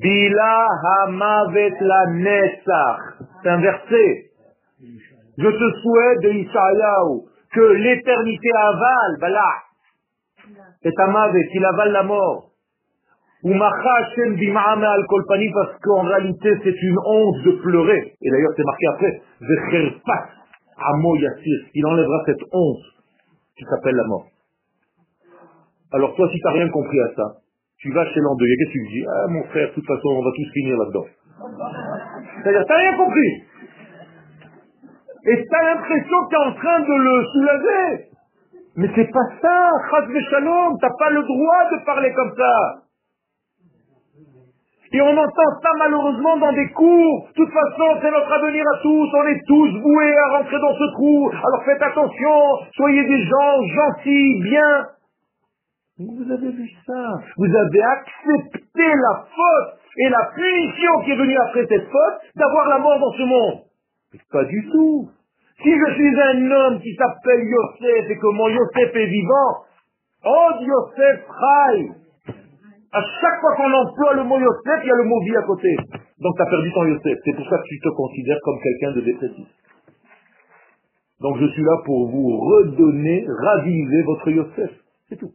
Bila hamavet la nesach. C'est un verset. Je te souhaite de Ishaïaou que l'éternité avale, bala, et amavet, qu'il avale la mort. Ou al kolpani parce qu'en réalité c'est une honte de pleurer. Et d'ailleurs c'est marqué après, amo yassir. Il enlèvera cette honte qui s'appelle la mort. Alors toi si tu n'as rien compris à ça, tu vas chez l'endeuillé, qu'est-ce que tu dis Ah mon frère, de toute façon on va tous finir là-dedans. C'est-à-dire, tu n'as rien compris. Et tu as l'impression que tu es en train de le soulager. Mais c'est pas ça, Chaz Shalom, t'as pas le droit de parler comme ça. Et on entend ça malheureusement dans des cours. De toute façon, c'est notre avenir à tous. On est tous voués à rentrer dans ce trou. Alors faites attention. Soyez des gens gentils, bien. Vous avez vu ça. Vous avez accepté la faute et la punition qui est venue après cette faute d'avoir la mort dans ce monde. Pas du tout. Si je suis un homme qui s'appelle Yosef et que mon Yosef est vivant, oh Yosef Rai, à chaque fois qu'on emploie le mot Yosef, il y a le mot vie à côté. Donc tu as perdu ton Yosef. C'est pour ça que tu te considères comme quelqu'un de dépressif. Donc je suis là pour vous redonner, raviver votre Yosef. C'est tout.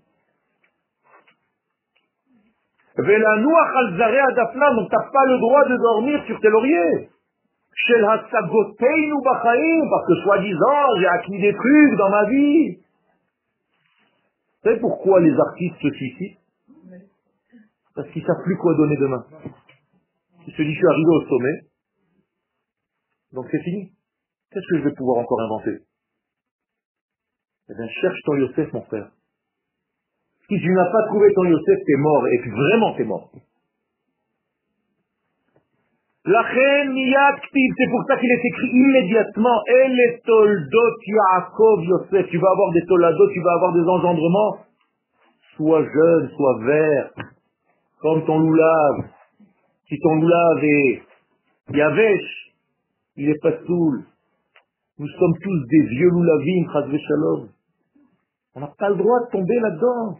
Donc tu n'as pas le droit de dormir sur tes lauriers. Parce que soi-disant, j'ai acquis des trucs dans ma vie. Vous savez pourquoi les artistes se suicident Parce qu'ils ne savent plus quoi donner demain. Ils se disent, je suis arrivé au sommet, donc c'est fini. Qu'est-ce que je vais pouvoir encore inventer? Eh bien, cherche ton Yosef, mon frère. Si tu n'as pas trouvé ton Yosef, t'es mort, et vraiment t'es mort. La c'est pour ça qu'il est écrit immédiatement, El toldot Yaakov Yosef, tu vas avoir des toladot, tu vas avoir des engendrements, soit jeune, soit vert, comme ton loulave. Si ton loulave est Yavesh, il est pas soul. Nous sommes tous des vieux loulavim, shalom. On n'a pas le droit de tomber là-dedans.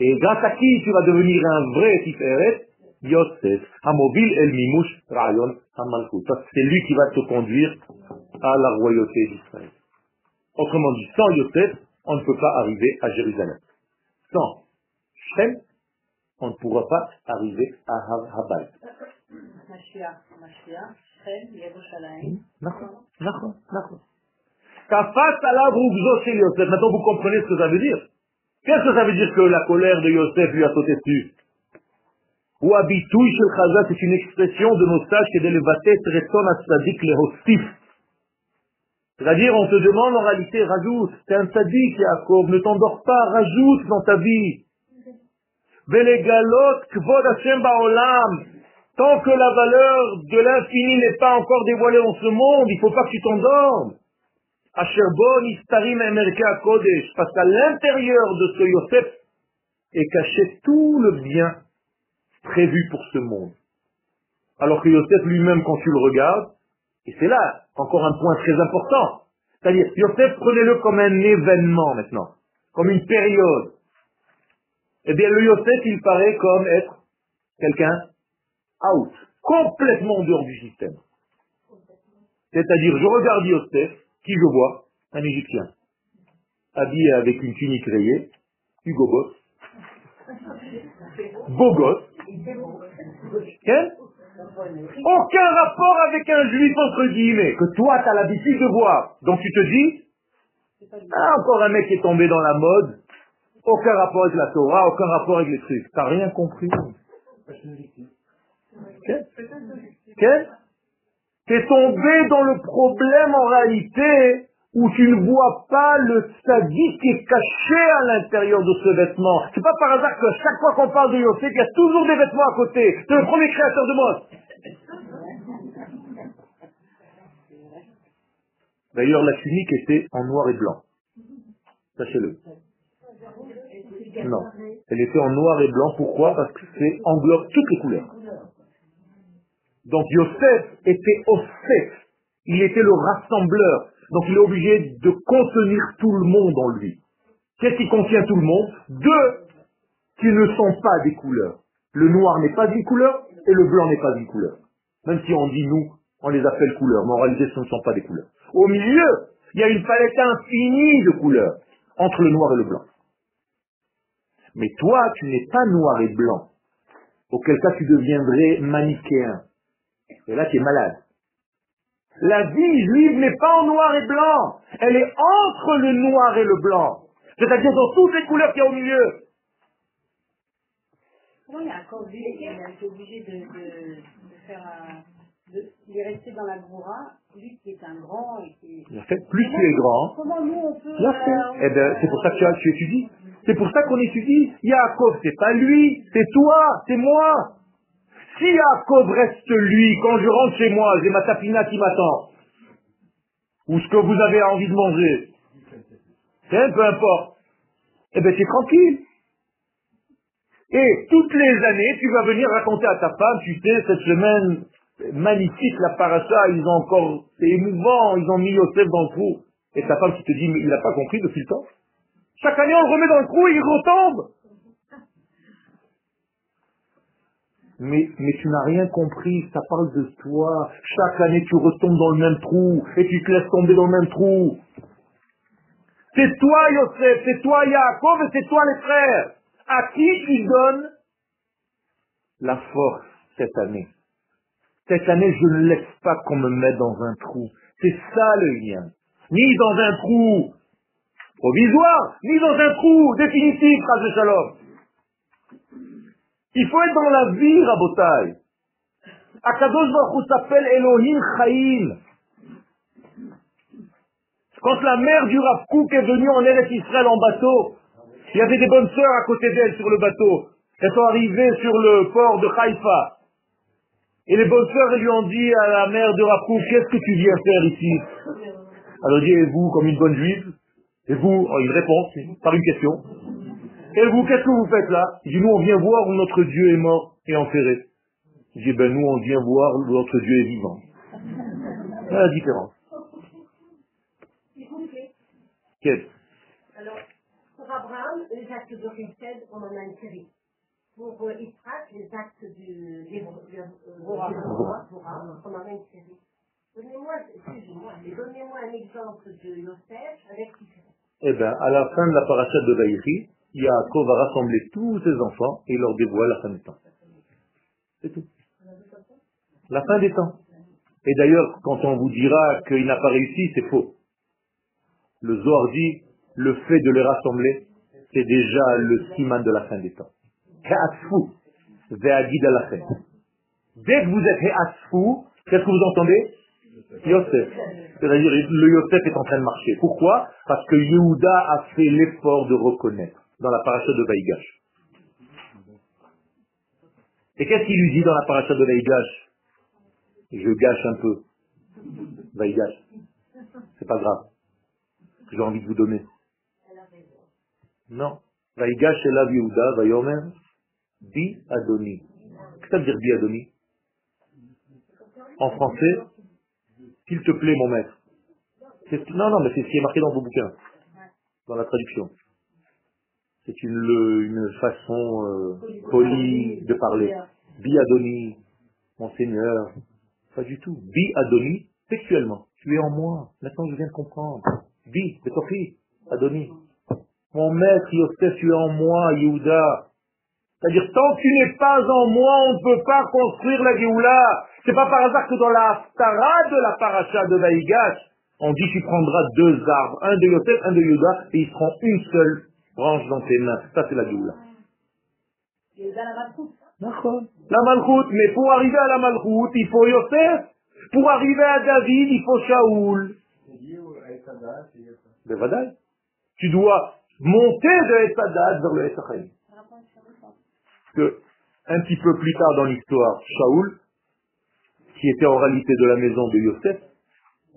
Et grâce à qui tu vas devenir un vrai Tiferet? Yosef, Hamobil El Mimouche Rayon Hamalkut. C'est lui qui va te conduire à la royauté d'Israël. Autrement dit, sans Yosef, on ne peut pas arriver à Jérusalem. Sans Shem, on ne pourra pas arriver à Habal. Maintenant, vous comprenez ce que ça veut dire. Qu'est-ce que ça veut dire que la colère de Yosef lui a sauté dessus? Ou habitouille shel Chazal, c'est une expression de nos sages qui est d'élevater Treton Asadik le hostif. C'est-à-dire, on te demande en réalité, rajoute, t'es un sadique, Yaakov, ne t'endors pas, rajoute dans ta vie. Tant que la valeur de l'infini n'est pas encore dévoilée dans ce monde, il ne faut pas que tu t'endormes. Parce qu'à l'intérieur de ce Yosef est caché tout le bien prévu pour ce monde. Alors que Yosef lui-même, quand tu le regardes, et c'est là encore un point très important, c'est-à-dire Yosef, prenez-le comme un événement maintenant. comme une période. Eh bien, le Yosef, il paraît comme être quelqu'un out, complètement dehors du système. C'est-à-dire, je regarde Yosef, qui je vois? Un Égyptien, habillé avec une tunique rayée, Hugo Boss, beau gosse, aucun rapport avec un juif entre guillemets, que toi tu as l'habitude de voir. Donc tu te dis, ah, encore un mec qui est tombé dans la mode, aucun rapport avec la Torah, aucun rapport avec les trucs. T'as rien compris. Qu'est-ce? T'es tombé dans le problème en réalité où tu ne vois pas le sadique qui est caché à l'intérieur de ce vêtement. C'est pas par hasard que chaque fois qu'on parle de Yosef, il y a toujours des vêtements à côté. C'est le premier créateur de mode. D'ailleurs, la tunique était en noir et blanc. Sachez-le. Non. Elle était en noir et blanc. Pourquoi? Parce que c'est englobe toutes les couleurs. Donc Yosef était Osef. Il était le rassembleur. Donc il est obligé de contenir tout le monde en lui. Qu'est-ce qui contient tout le monde? Deux qui ne sont pas des couleurs. Le noir n'est pas une couleur et le blanc n'est pas une couleur. Même si on dit nous, on les appelle couleurs, mais en réalité ce ne sont pas des couleurs. Au milieu, il y a une palette infinie de couleurs entre le noir et le blanc. Mais toi, tu n'es pas noir et blanc. Auquel cas tu deviendrais manichéen. Et là, tu es malade. La vie juive n'est pas en noir et blanc. Elle est entre le noir et le blanc. C'est-à-dire dans toutes les couleurs qu'il y a au milieu. Comment il a encore vu Il a été obligé de, de, de faire un... De, il est resté dans la Goura, lui qui est un grand et qui... Il a fait, plus tu es grand, Comment nous on peut... euh, Eh ben, c'est pour ça que tu, as- tu étudies. C'est pour ça qu'on étudie. Yaakov, c'est pas lui, c'est toi, c'est moi. Si Yaakov reste lui, quand je rentre chez moi, j'ai ma tapina qui m'attend, ou ce que vous avez envie de manger, hein, peu importe, eh ben c'est tranquille. Et toutes les années, tu vas venir raconter à ta femme, tu sais, cette semaine magnifique, la paracha, ils ont encore, c'est émouvant, ils ont mis Yosef dans le trou. Et ta femme qui te dit, mais il n'a pas compris depuis le temps. Chaque année, on le remet dans le trou il retombe. Mais, tu n'as rien compris, ça parle de toi. Chaque année, tu retombes dans le même trou et tu te laisses tomber dans le même trou. C'est toi, Yosef, c'est toi, Yaakov, et c'est toi, les frères. À qui tu donnes la force cette année Cette année, je ne laisse pas qu'on me mette dans un trou. C'est ça le lien. Ni dans un trou provisoire, ni dans un trou définitif, de Shalom. Il faut être dans la vie, Rabotai. Akadosh Baruch s'appelle Elohim Chaim. Quand la mère du Rav est venue en Eretz Israël en bateau, il y avait des bonnes sœurs à côté d'elle sur le bateau. Elles sont arrivées sur le port de Haïfa. Et les bonnes sœurs lui ont dit à la mère de Rav Kook, qu'est-ce que tu viens faire ici? Alors dit, vous, comme une bonne juive? Et vous? Oh, Une réponse, par une question. Et vous, qu'est-ce que vous faites là Il dit, nous, on vient voir où notre Dieu est mort et enterré. Je dis, ben nous, on vient voir où notre Dieu est vivant. Voilà la différence. s'il vous plaît. Quelle Alors, pour Abraham, les actes de Richel, on en a une série. Pour euh, Israël, les actes du euh, Bora, on en a une série. Donnez-moi, excusez-moi, mais donnez-moi un exemple de Yosef avec Israël. Eh bien, à la fin de la parachute de Vaïri, Yaakov va rassembler tous ses enfants et leur dévoile la fin des temps. C'est tout. La fin des temps. Et d'ailleurs, quand on vous dira qu'il n'a pas réussi, c'est faux. Le Zohar dit, le fait de les rassembler, c'est déjà le siman de la fin des temps. He'asfu, ve'agid alachem. Dès que vous êtes he'asfu, qu'est-ce que vous entendez? Yosef. C'est-à-dire, le Yosef est en train de marcher. Pourquoi? Parce que Yehuda a fait l'effort de reconnaître dans la paracha de Vaïgash. Et qu'est-ce qu'il lui dit dans la paracha de Vaïgash Je gâche un peu. Vaïgash. C'est pas grave. J'ai envie de vous donner. Non. Vaïgash la Yehuda, Vayomer, Bi Adoni. Qu'est-ce que ça veut dire Bi Adoni? En français, s'il te plaît, mon maître. Non, non, mais c'est ce qui est marqué dans vos bouquins, dans la traduction. C'est une, une façon euh, polie de parler. Bi Adoni, mon Seigneur. Pas du tout. Bi Adoni, sexuellement. Tu es en moi. Maintenant, je viens de comprendre. Bi, c'est Sophie, Adoni. Mon maître, Yosef, tu es en moi, Yehuda. C'est-à-dire, tant que tu n'es pas en moi, on ne peut pas construire la Géoula. C'est pas par hasard que dans la Haftara de la paracha de Vaïgash, on dit tu prendras deux arbres, un de Yosef, un de Yehuda, et ils seront une seule branche dans tes mains. Ça, c'est la Géoula. La Malchut. Mais pour arriver à la Malchut, il faut Yosef. Pour arriver à David, il faut Shaoul. Tu dois monter de Esadat vers le Esachayim. Que, un petit peu plus tard dans l'histoire, Shaoul, qui était en réalité de la maison de Yosef,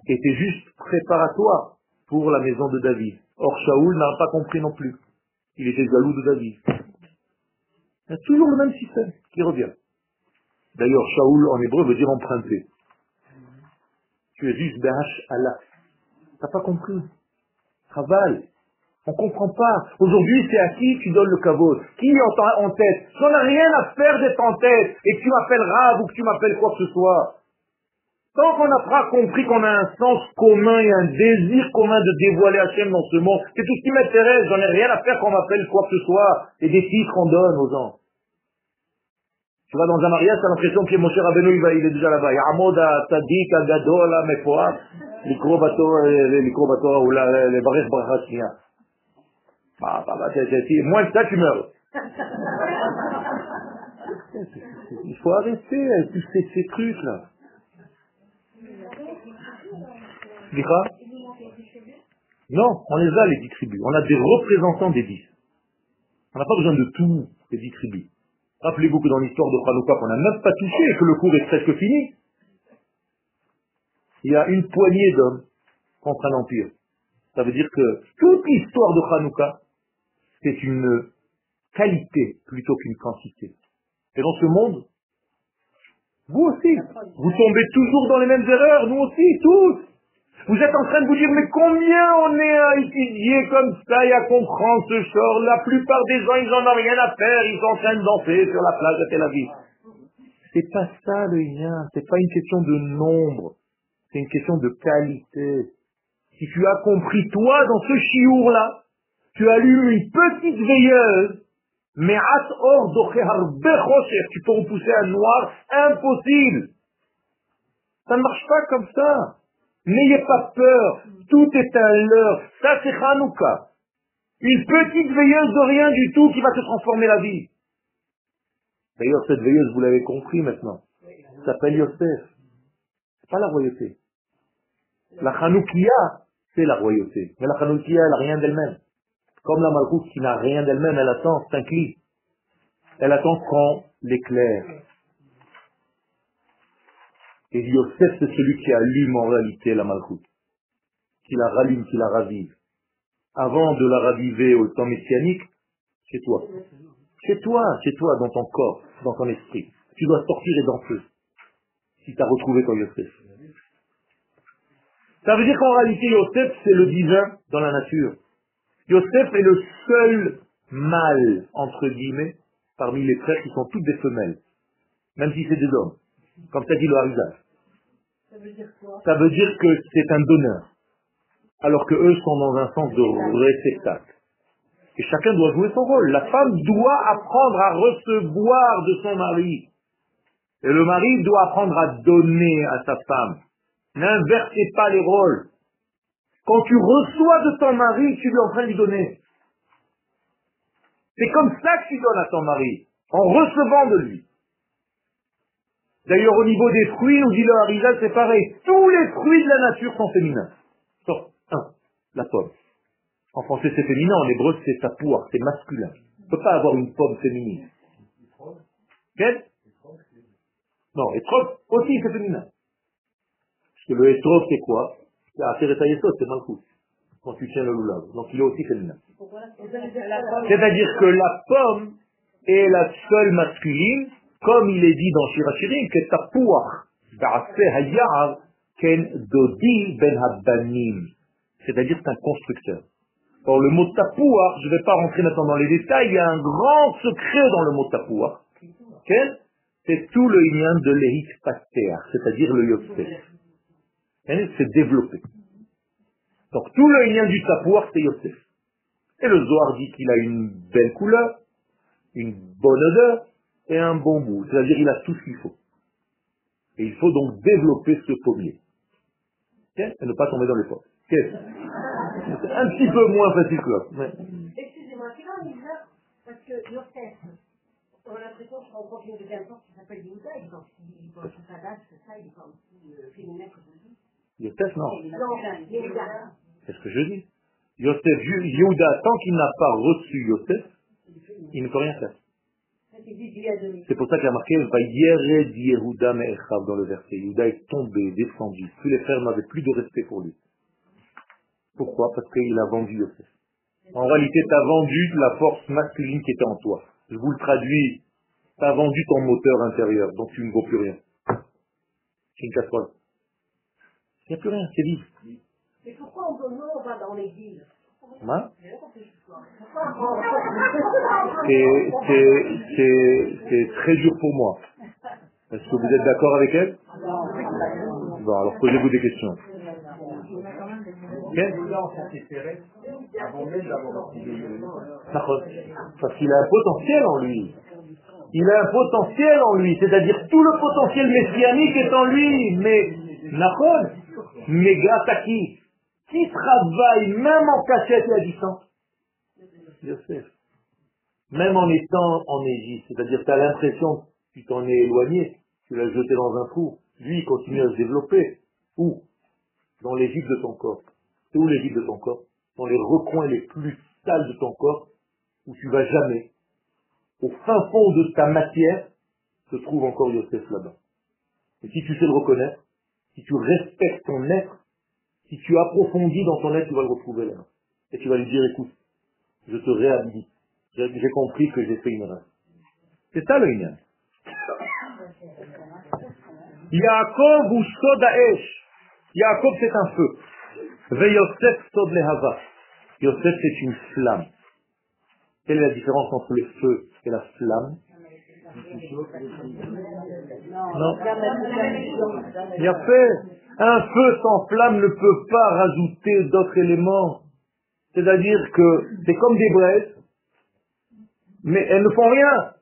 était juste préparatoire pour la maison de David. Or, Shaoul n'a pas compris non plus. Il était jaloux de David. Il y a toujours le même système qui revient. D'ailleurs, Shaoul en hébreu veut dire emprunter. Tu es juste Behash Allah. T'as pas compris? Travail. On comprend pas. Aujourd'hui, c'est à qui tu donnes le kavod? Qui est en tête? J'en ai rien à faire d'être en tête et que tu m'appelles Rav ou que tu m'appelles quoi que ce soit. Tant qu'on n'a pas compris qu'on a un sens commun et un désir commun de dévoiler Hachem dans ce monde, c'est tout ce qui m'intéresse, j'en ai rien à faire qu'on m'appelle quoi que ce soit et des titres qu'on donne aux gens. Tu vas dans un mariage, t'as l'impression que mon cher Abenou, il, il est déjà là-bas. Yamod, Tadik, Agadol, Mefoa, Likrobato, Likrobato, ou la, les barrières Brachatia. Ah, bah, bah, bah, moins que ça, tu meurs. Il faut arrêter hein, tous ces trucs-là. Non, on les a les dix tribus. On a des représentants des dix. On n'a pas besoin de tous les dix tribus. Rappelez-vous que dans l'histoire de Hanouka, qu'on n'a même pas touché et que le cours est presque fini, il y a une poignée d'hommes contre un empire. Ça veut dire que toute l'histoire de Hanouka, c'est une qualité plutôt qu'une quantité. Et dans ce monde, vous aussi, vous tombez toujours dans les mêmes erreurs, nous aussi, tous. Vous êtes en train de vous dire, mais combien on est à étudier comme ça et à comprendre ce genre La plupart des gens, ils n'en ont rien à faire, ils sont en train de danser sur la plage de Tel Aviv. C'est pas ça le lien, c'est pas une question de nombre, c'est une question de qualité. Si tu as compris, toi, dans ce chiour-là, tu allumes une petite veilleuse, mais at or tu peux repousser un noir, impossible. Ça ne marche pas comme ça. N'ayez pas peur, tout est un leurre. Ça c'est Hanouka. Une petite veilleuse de rien du tout qui va te transformer la vie. D'ailleurs, cette veilleuse, vous l'avez compris maintenant, s'appelle Yosef. C'est pas la royauté. La Hanoukia, c'est la royauté. Mais la Hanoukia, elle n'a rien d'elle-même. Comme la Malchut qui n'a rien d'elle-même, elle attend, c'est. Elle attend qu'on l'éclaire. Et Yosef, c'est celui qui allume en réalité la Malchut. Qui la rallume, qui la ravive. Avant de la raviver au temps messianique, c'est toi. C'est toi, c'est toi dans ton corps, dans ton esprit. Tu dois sortir et danser. Si tu as retrouvé ton Yosef. Ça veut dire qu'en réalité, Yosef, c'est le divin dans la nature. Yosef est le seul mâle, entre guillemets, parmi les frères qui sont toutes des femelles, même si c'est des hommes, comme ça dit le Harizal. Ça veut dire quoi? Ça veut dire que c'est un donneur, alors que eux sont dans un sens de réceptacle. Et chacun doit jouer son rôle. La femme doit apprendre à recevoir de son mari. Et le mari doit apprendre à donner à sa femme. N'inversez pas les rôles. Quand tu reçois de ton mari, tu lui es en train de lui donner. C'est comme ça que tu donnes à ton mari, en recevant de lui. D'ailleurs, au niveau des fruits, nous dit le Harizal, c'est pareil. Tous les fruits de la nature sont féminins. Sauf un, la pomme. En français, c'est féminin, en hébreu, c'est tapouar, c'est masculin. On ne peut pas avoir une pomme féminine. Quelle Non, étrog aussi, c'est féminin. Parce que le étrog, c'est quoi c'est Malchut, quand tu tiens le loulav. Donc il est aussi féminin. C'est-à-dire que la pomme est la seule masculine, comme il est dit dans Shirachirim, que ken dodi ben C'est-à-dire c'est un constructeur. Or, le mot tapouar, je ne vais pas rentrer maintenant dans les détails, il y a un grand secret dans le mot tapouar. Quel? C'est tout le lien de l'Erit c'est-à-dire le Yosef. C'est développé. Donc tout le lien du tapouar, c'est Yosef. Et le Zohar dit qu'il a une belle couleur, une bonne odeur et un bon goût. C'est-à-dire qu'il a tout ce qu'il faut. Et il faut donc développer ce pommier. Et ne pas tomber dans les portes. Un petit peu moins facile que l'autre. Excusez-moi, c'est quand même bizarre, parce que Yosef, on a l'impression qu'il rencontre une porte qui s'appelle Yehuda, et quand il pense que ça date, c'est ça, il est comme féminin que vous dites. Yosef, non. C'est ce que je dis. Yosef, Yehuda, tant qu'il n'a pas reçu Yosef, il ne peut rien faire. C'est pour ça qu'il a marqué Vayered Yehuda Me'echav dans le verset. Yehuda est tombé, descendu. Tous les frères n'avaient plus de respect pour lui. Pourquoi? Parce qu'il a vendu Yosef. En réalité, tu as vendu la force masculine qui était en toi. Je vous le traduis. Tu as vendu ton moteur intérieur, donc tu ne vaux plus rien. C'est une casserole. Il n'y a plus rien, c'est vide. Mais pourquoi on, on va dans l'église Hein? C'est très dur pour moi. Est-ce que vous êtes d'accord avec elle? Bon, alors posez-vous des questions. Parce qu'il a un potentiel en lui. Il a un potentiel en lui, c'est-à-dire tout le potentiel messianique est en lui, mais Nachon, mais grâce à qui? Qui travaille même en cachette et à distance Yosef. Même en étant en Égypte, c'est-à-dire tu as l'impression que tu t'en es éloigné, tu l'as jeté dans un trou, lui il continue à se développer. Où? Dans l'Égypte de ton corps. C'est où l'Égypte de ton corps? Dans les recoins les plus sales de ton corps, où tu vas jamais. Au fin fond de ta matière, se trouve encore Yosef là-bas. Et si tu sais le reconnaître, si tu respectes ton être, si tu approfondis dans ton être, tu vas le retrouver là. Et tu vas lui dire, écoute, je te réhabilite. J'ai compris que j'ai fait une erreur. C'est ça le Inyan. Yaakov ou Sodaesh. Yaakov c'est un feu. Ve Yosef Sod Lehava. Yosef c'est une flamme. Quelle est la différence entre le feu et la flamme? Non. Il y a fait. Un feu sans flamme ne peut pas rajouter d'autres éléments. C'est-à-dire que c'est comme des braises, mais elles ne font rien.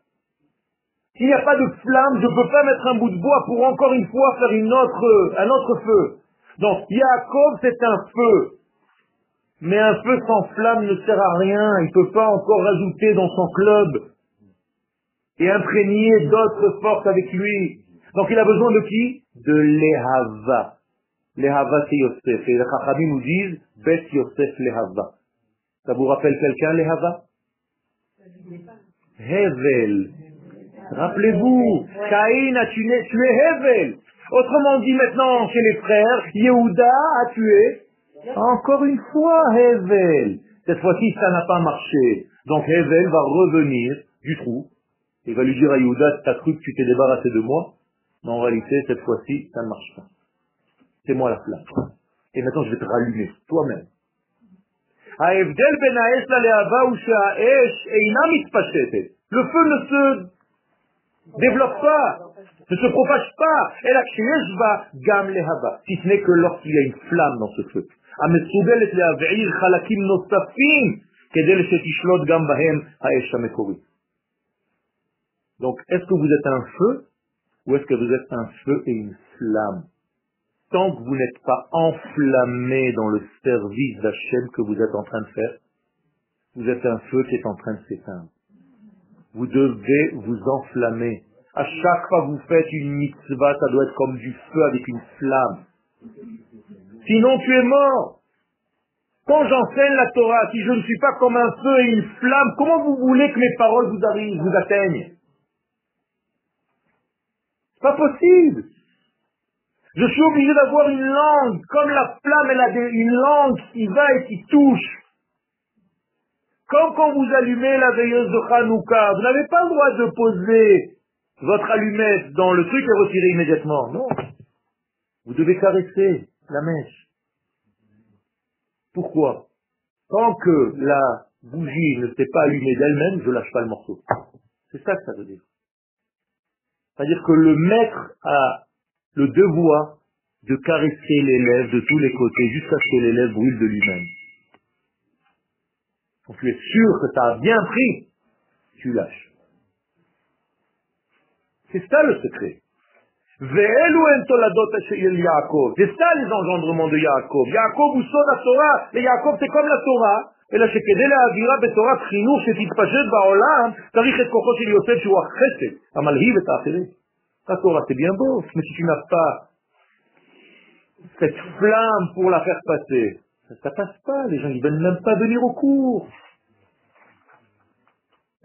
S'il n'y a pas de flamme, je ne peux pas mettre un bout de bois pour encore une fois faire un autre feu. Donc, Yaakov, c'est un feu. Mais un feu sans flamme ne sert à rien. Il ne peut pas encore rajouter dans son club et imprégner d'autres forces avec lui. Donc, il a besoin de qui? De l'Ehava. L'Ehava, c'est Yosef. Et les Chachamim nous disent, Bet Yosef l'Ehava. Ça vous rappelle quelqu'un, l'Ehava Hevel. Rappelez-vous, Caïn a tué, tué Hevel. Autrement dit maintenant chez les frères, Yehuda a tué encore une fois Hevel. Cette fois-ci, ça n'a pas marché. Donc Hevel va revenir du trou et va lui dire à Yehuda, t'as cru que tu t'es débarrassé de moi? Mais en réalité, cette fois-ci, ça ne marche pas. C'est moi la flamme. Et maintenant, je vais te rallumer, toi-même. Le feu ne se développe pas, ne se propage pas. Et la va gam lehava. Si ce n'est que lorsqu'il y a une flamme dans ce feu. Donc, est-ce que vous êtes un feu ou est-ce que vous êtes un feu et une flamme Tant que vous n'êtes pas enflammé dans le service d'Hachem que vous êtes en train de faire, vous êtes un feu qui est en train de s'éteindre. Vous devez vous enflammer. À chaque fois que vous faites une mitzvah, ça doit être comme du feu avec une flamme. Sinon tu es mort. Quand j'enseigne la Torah, si je ne suis pas comme un feu et une flamme, comment vous voulez que mes paroles vous arrivent, vous atteignent? Pas possible. Je suis obligé d'avoir une langue, comme la flamme, elle a une langue qui va et qui touche. Comme quand vous allumez la veilleuse de Hanouka, vous n'avez pas le droit de poser votre allumette dans le truc et retirer immédiatement. Non. Vous devez caresser la mèche. Pourquoi? Tant que la bougie ne s'est pas allumée d'elle-même, je lâche pas le morceau. C'est ça que ça veut dire. C'est-à-dire que le maître a le devoir de caresser l'élève de tous les côtés jusqu'à ce que l'élève brûle de lui-même. Quand tu es sûr que tu as bien pris, tu lâches. C'est ça le secret. C'est ça les engendrements de Yaakov. Yaakov ou son la Torah, mais Yaakov c'est comme la Torah. אלא שכדי להעבירה בתורת חינוך שתתפשט בעולם, צריך את כוחו של יוסף שהוא החסד, המלהיב את האחרים. C'est bien beau, mais si tu n'as pas cette flamme pour la faire passer, ça ne passe pas, les gens ne veulent même pas venir au cours.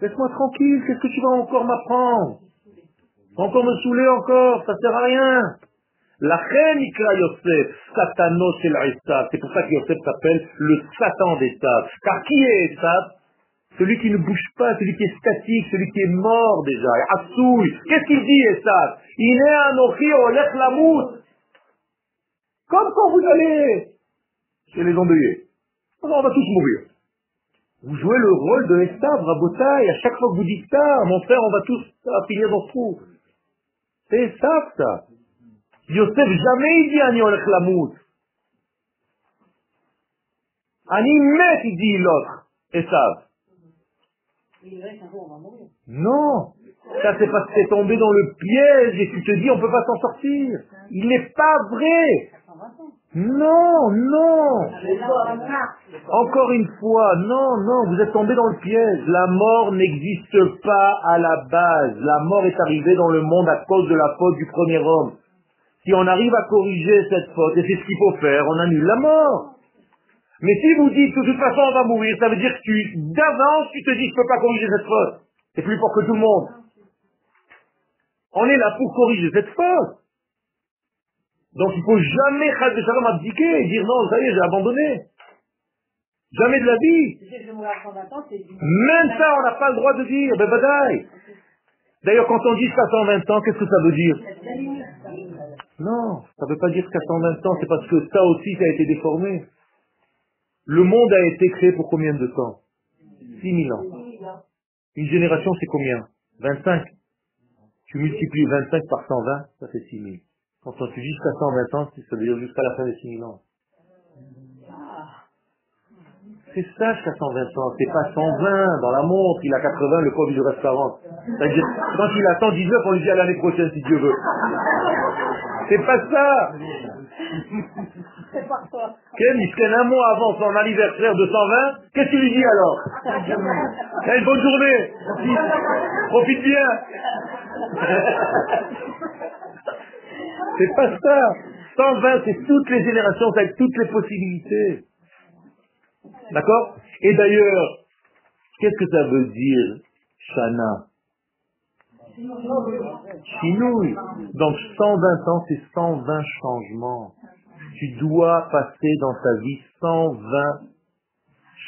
Laisse-moi tranquille, qu'est-ce que tu vas encore m'apprendre? Encore me saouler encore, ça sert à rien. La reine Ikra Yosef, Satano c'est C'est pour ça que Yosef s'appelle le Satan d'Esav. Car qui est Esav Celui qui ne bouge pas, celui qui est statique, celui qui est mort déjà. Assouille. Qu'est-ce qu'il dit Esav? Il est un olech lamout. Comme quand vous allez chez les endeuillés. On va tous mourir. Vous jouez le rôle de Esav, Rabotaï. À chaque fois que vous dites ça, mon frère, on va tous finir dans ce trou. C'est Esav, ça. Yosef, jamais il dit Ani olech lamout. Ani met, il dit l'autre. Esav. Non, ça c'est parce que c'est tombé dans le piège et tu te dis on peut pas s'en sortir. Il n'est pas vrai. Non, non. Encore une fois, non, non, vous êtes tombé dans le piège. La mort n'existe pas à la base. La mort est arrivée dans le monde à cause de la faute du premier homme. Si on arrive à corriger cette faute, et c'est ce qu'il faut faire, on annule la mort. Mais si vous dites que de toute façon on va mourir, ça veut dire que tu, d'avance, tu te dis je ne peux pas corriger cette faute. C'est plus fort que tout le monde. On est là pour corriger cette faute. Donc il ne faut jamais Shalom abdiquer et dire non, ça y est, j'ai abandonné. Jamais de la vie. Même ça, on n'a pas le droit de dire, ben badaï. D'ailleurs, quand on dit qu'à 120 ans, qu'est-ce que ça veut dire? Non, ça ne veut pas dire qu'à 120 ans, c'est parce que ça aussi, ça a été déformé. Le monde a été créé pour combien de temps? 6000 ans. Une génération, c'est combien? 25. Tu multiplies 25 par 120, ça fait 6000. Quand on dit jusqu'à 120 ans, ça veut dire jusqu'à la fin des 6000 ans. C'est ça jusqu'à 120 ans, c'est pas 120 dans la montre, il a 80, le pauvre il reste 40. C'est-à-dire, quand il a 119, on lui dit à l'année prochaine si Dieu veut. C'est pas ça Ken, un mois avant son anniversaire de 120, qu'est-ce que tu lui dis alors hey, Bonne journée. Profite bien. C'est pas ça. 120, c'est toutes les générations, c'est toutes les possibilités. D'accord? Et d'ailleurs, qu'est-ce que ça veut dire, Shana? Chinouille. Donc 120 ans, c'est 120 changements. Tu dois passer dans ta vie 120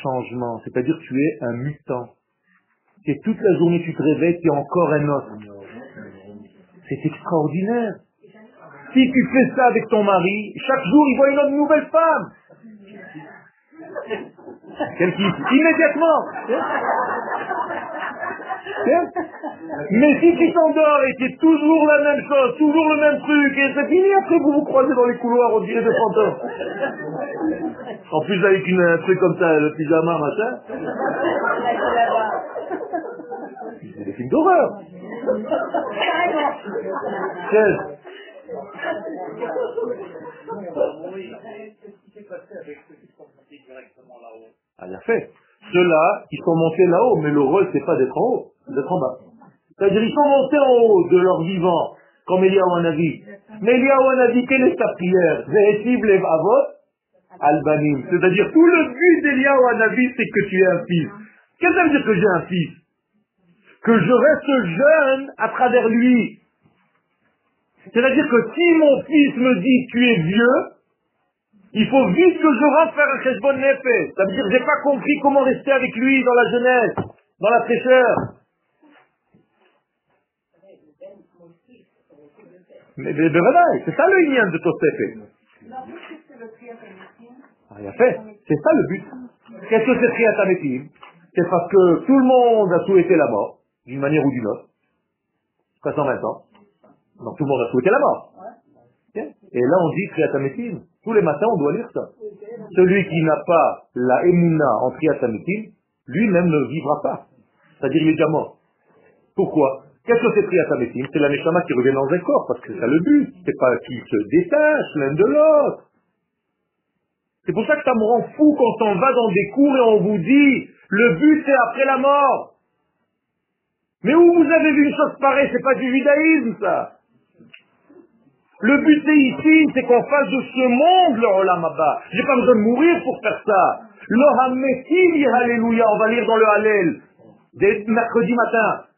changements. C'est-à-dire que tu es un mutant. Et toute la journée tu te réveilles, tu es encore un autre. C'est extraordinaire. Si tu fais ça avec ton mari, chaque jour il voit une nouvelle femme. Immédiatement. Mais si tu t'endors et c'est toujours la même chose, toujours le même truc, et c'est fini, après vous vous croisez dans les couloirs, on dirait des fantômes. En plus avec une, un truc comme ça, le pyjama, machin. C'est des films d'horreur. Ah, il a fait. Ceux-là, ils sont montés là-haut, mais le rôle, c'est pas d'être en haut, C'est-à-dire, ils sont montés en haut de leur vivant, comme Eliyahu Hanavi. Mais Eliyahu Hanavi, quelle est sa prière? Albanim. C'est-à-dire, tout le but d'Eliyahu Hanavi, c'est que tu es un fils. Qu'est-ce que ça veut dire que j'ai un fils? Que je reste jeune à travers lui. C'est-à-dire que si mon fils me dit tu es vieux, il faut vite que je rentre faire un cheshbon nefesh. Ça veut dire que j'ai pas compris comment rester avec lui dans la jeunesse, dans la fraîcheur. Mais, mais, c'est ça le lien de Tosefet. Ah, il a fait. C'est ça le but. Qu'est-ce que c'est Triatametim C'est parce que tout le monde a souhaité la mort, d'une manière ou d'une autre, jusqu'à 120 ans. Donc tout le monde a souhaité la mort. Et là on dit Triatametim. Tous les matins on doit lire ça. Celui qui n'a pas la Emouna en Triatametim, lui-même ne vivra pas. C'est-à-dire il est déjà mort. Pourquoi? Qu'est-ce que c'est Triatametim C'est la Neshama qui revient dans un corps, parce que c'est le but. C'est pas qu'il se détache l'un de l'autre. C'est pour ça que ça me rend fou quand on va dans des cours et on vous dit le but c'est après la mort. Mais où vous avez vu une chose pareille? C'est pas du judaïsme ça. Le but c'est ici, c'est qu'on fasse de ce monde le Olam Abba. J'ai pas besoin de mourir pour faire ça. Le Alléluia, on va lire dans le Hallel, dès mercredi matin.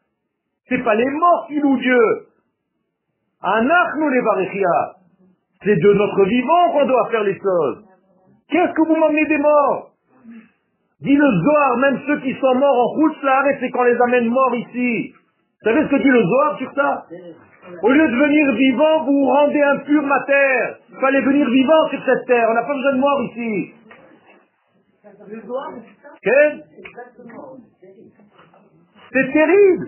C'est pas les morts qui louent Dieu. Anachnu les C'est de notre vivant qu'on doit faire les choses. Qu'est-ce que vous m'emmenez des morts? Dit le Zohar, même ceux qui sont morts en route, c'est qu'on les amène morts ici. Vous savez ce que dit le Zohar sur ça? Au lieu de venir vivant, vous vous rendez impur ma terre. Il fallait venir vivant sur cette terre. On n'a pas besoin de morts ici. Quel? C'est terrible.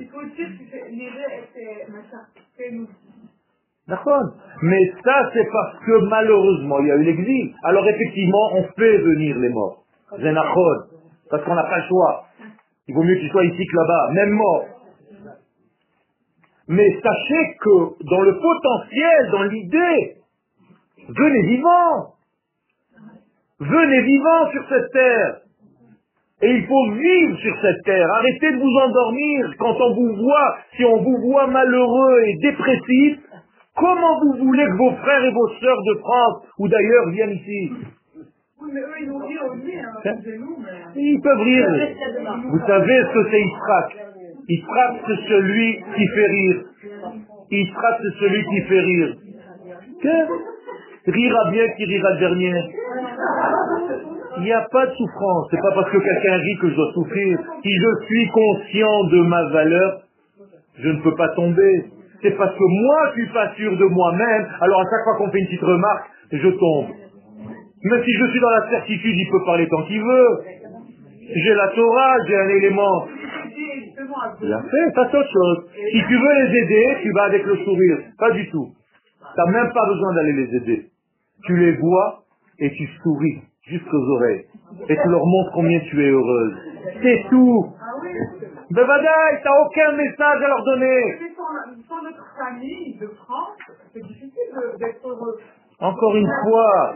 D'accord Mais ça, c'est parce que malheureusement, il y a eu l'exil. Alors effectivement, on fait venir les morts. Zénachon. Parce qu'on n'a pas le choix. Il vaut mieux qu'ils soient ici que là-bas, même morts. Mais sachez que dans le potentiel, dans l'idée, venez vivants. Venez vivants sur cette terre. Et il faut vivre sur cette terre. Arrêtez de vous endormir quand on vous voit, si on vous voit malheureux et dépressif, comment vous voulez que vos frères et vos sœurs de France ou d'ailleurs viennent ici Oui, mais eux, ils vont rire aussi, hein, Hein nous, mais... Ils peuvent rire. Vous savez ce que c'est Israq Israq, c'est celui qui fait rire. Israq, c'est celui qui fait rire. Que? Rira bien qui rira le dernier. Il n'y a pas de souffrance. C'est pas parce que quelqu'un rit que je dois souffrir. Si je suis conscient de ma valeur, je ne peux pas tomber. C'est parce que moi, je suis pas sûr de moi-même. Alors à chaque fois qu'on fait une petite remarque, je tombe. Mais si je suis dans la certitude, il peut parler tant qu'il veut. J'ai la Torah, j'ai un élément. Bien fait, ça c'est autre chose. Si tu veux les aider, tu vas avec le sourire. Pas du tout. Tu n'as même pas besoin d'aller les aider. Tu les vois et tu souris jusqu'aux oreilles. Et tu leur montres combien tu es heureuse. C'est tout. Bevadaï, t'as aucun message à leur donner. Sans notre famille de France, c'est difficile d'être heureux. Encore une fois,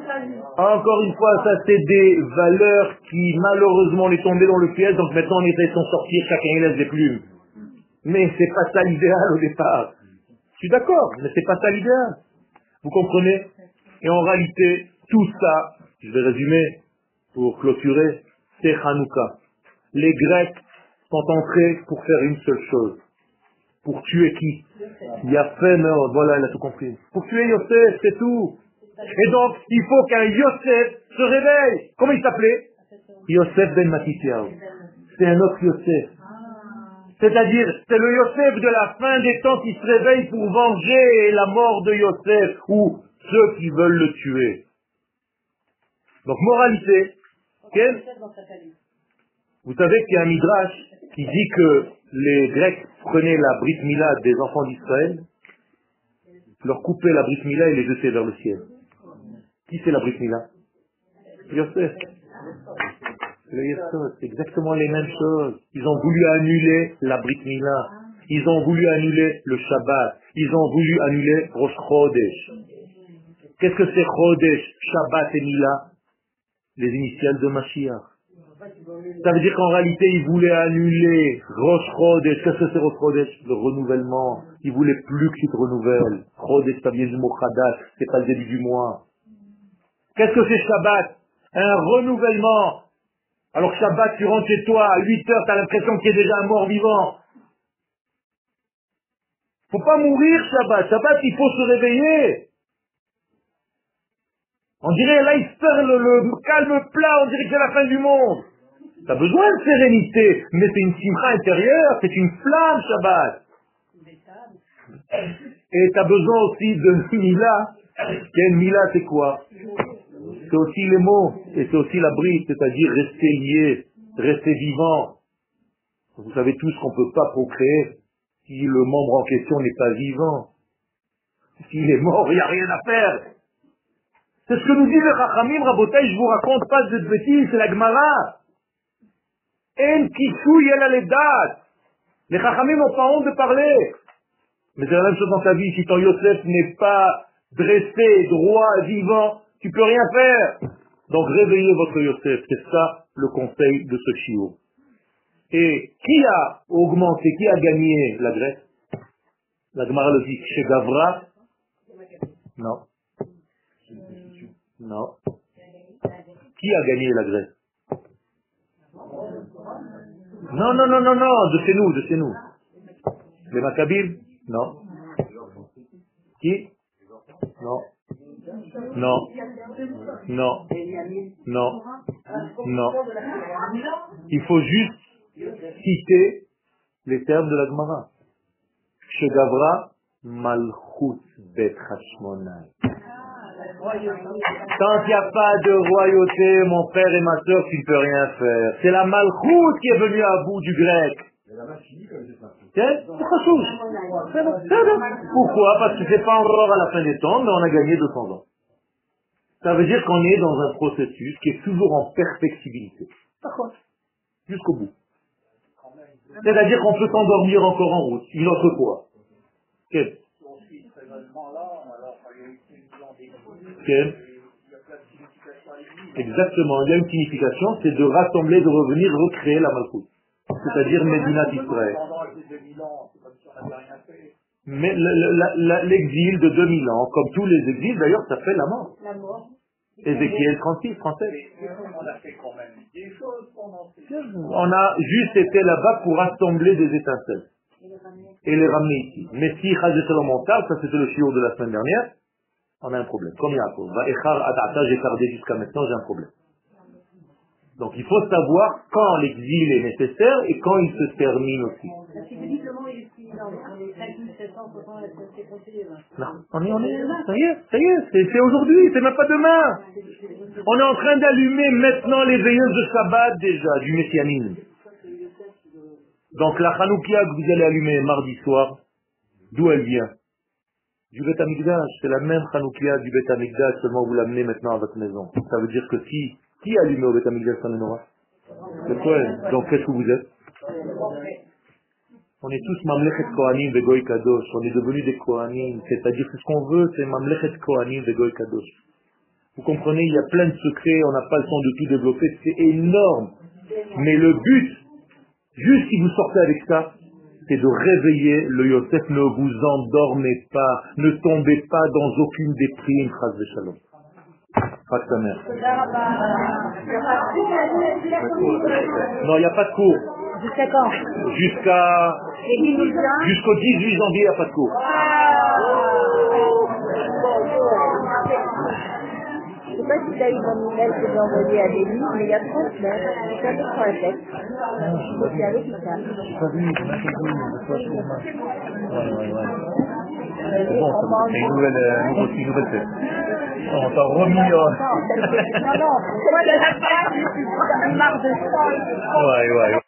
encore une fois, ça c'est des valeurs qui malheureusement on est tombé dans le piège, donc maintenant on essaie de s'en sortir, chacun il laisse des plumes. Mais c'est pas ça l'idéal au départ. Je suis d'accord, mais c'est pas ça l'idéal. Vous comprenez? Et en réalité, tout ça, je vais résumer pour clôturer, c'est Hanouka. Les Grecs sont entrés pour faire une seule chose. Pour tuer qui? Il y a fait, voilà, il a tout compris. Pour tuer Yosef, c'est tout. Et donc, il faut qu'un Yosef se réveille. Comment il s'appelait? Yosef ben Matityahu. C'est un autre Yosef. C'est-à-dire, c'est le Yosef de la fin des temps qui se réveille pour venger la mort de Yosef ou ceux qui veulent le tuer. Donc, moralité. Vous savez qu'il y a un midrash qui dit que les Grecs prenaient la Brit Mila des enfants d'Israël, leur coupaient la Brit Mila et les jetaient vers le ciel. Qui c'est la Brit Mila. Le Yosef, c'est exactement les mêmes choses. Ils ont voulu annuler la Brit Mila. Ils ont voulu annuler le Shabbat. Ils ont voulu annuler Rosh Chodesh. Qu'est-ce que c'est Chodesh, Shabbat et Mila Les initiales de Mashiach. Ça veut dire qu'en réalité, ils voulaient annuler Rosh. Qu'est-ce que c'est Rosh Le renouvellement. Ils voulaient plus que tu te renouvelles. Chodesh, ça vient du mot Chadash. C'est pas le début du mois. Qu'est-ce que c'est Shabbat? Un renouvellement. Alors Shabbat, tu rentres chez toi, à 8 heures, tu as l'impression qu'il y a déjà un mort vivant. Faut pas mourir Shabbat. Shabbat, il faut se réveiller. On dirait là, il se fait le, le, calme plat, on dirait que c'est la fin du monde. Tu as besoin de sérénité, mais c'est une simcha intérieure, c'est une flamme Shabbat. Et tu as besoin aussi de Mila. Quelle Mila, c'est quoi? C'est aussi les mots, et c'est aussi la bride, c'est-à-dire rester lié, rester vivant. Vous savez tous qu'on ne peut pas procréer si le membre en question n'est pas vivant. S'il est mort, il n'y a rien à faire. C'est ce que nous dit le Rachamim, Rabotai, je vous raconte pas de bêtises, c'est la Gemara. En. Les Chachamim n'ont pas honte de parler. Mais c'est la même chose dans ta vie. Si ton Yosef n'est pas dressé, droit, vivant, tu peux rien faire. Donc réveillez votre Yosef. C'est ça le conseil de ce chiot. Et qui a augmenté, qui a gagné la Grèce? La Gemara le dit. Chez Gavra? Non. Non. Qui a gagné la Grèce? Non, non, non, non, non, de chez nous, de chez nous. Les Maccabiles Non. Qui? Non. Non. Non. Non. Non. Il faut juste citer les termes de la Gemara. Shegavra Malchut Bet Hashmonai. Tant qu'il n'y a pas de royauté, mon frère et ma soeur, tu ne peux rien faire. C'est la malchoute qui est venue à bout du grec. Pourquoi Parce que c'est pas encore à la fin des temps, mais on a gagné 200 ans. Ça veut dire qu'on est dans un processus qui est toujours en perfectibilité. Jusqu'au bout. C'est-à-dire qu'on peut s'endormir encore en route. Une autre fois. Exactement, il y a une signification, c'est de rassembler, de revenir, recréer la malchoute. C'est-à-dire Médina Israël. Mais l'exil de 2000 ans, comme tous les exils, d'ailleurs, ça fait la mort. La mort. Ézéchiel 36, français. On a fait quand même des choses pendant ces On a juste été là-bas pour rassembler des étincelles Et le ramener. et les ramener ici. Mais si Chazet mon ça c'était le chiot de la semaine dernière, on a un problème. Comme Yaakov. J'ai tardé jusqu'à maintenant, j'ai un problème. Donc il faut savoir quand l'exil est nécessaire et quand il se termine aussi. Parce que visiblement, il est ici, on est- on est 5760 à se compter. Non, on est, on est, ça y est, ça y est, c'est c'est aujourd'hui, c'est même pas demain. On est en train d'allumer maintenant les veilleuses de Shabbat déjà, du messianisme. Donc la Hanoukia que vous allez allumer mardi soir, d'où elle vient? Du Beth c'est la même Hanoukia du Beth seulement vous l'amenez maintenant à votre maison. Ça veut dire que qui, qui a allumé au Beth Amikdash sa menorah Le Kohen. Donc qu'est-ce que vous êtes? On est tous Mamlechet Kohanim de Goy Kadosh, on est devenus des Kohanim, c'est-à-dire que ce qu'on veut, c'est Mamlechet Kohanim de Goy Kadosh. Vous comprenez, il y a plein de secrets, on n'a pas le temps de tout développer, c'est énorme. Mais le but, juste si vous sortez avec ça, c'est de réveiller le Yosef. Ne vous endormez pas, ne tombez pas dans aucune déprime, Chaz Shalom. Pas ta mère. Non, il n'y a pas de cours. Jusqu'à quand? Jusqu'à Et 2020 jusqu'au 18 janvier, il n'y a pas de cours. Pas si tu as eu mon email que j'ai envoyé à mais il y a trois semaines, sur un texte. Je suis sur ça. C'est bon, ça c'est une nouvelle, euh, nouveau- une nouvelle tête. On t'a remis... euh, Non, non, c'est la marre de ça. Ouais, ouais.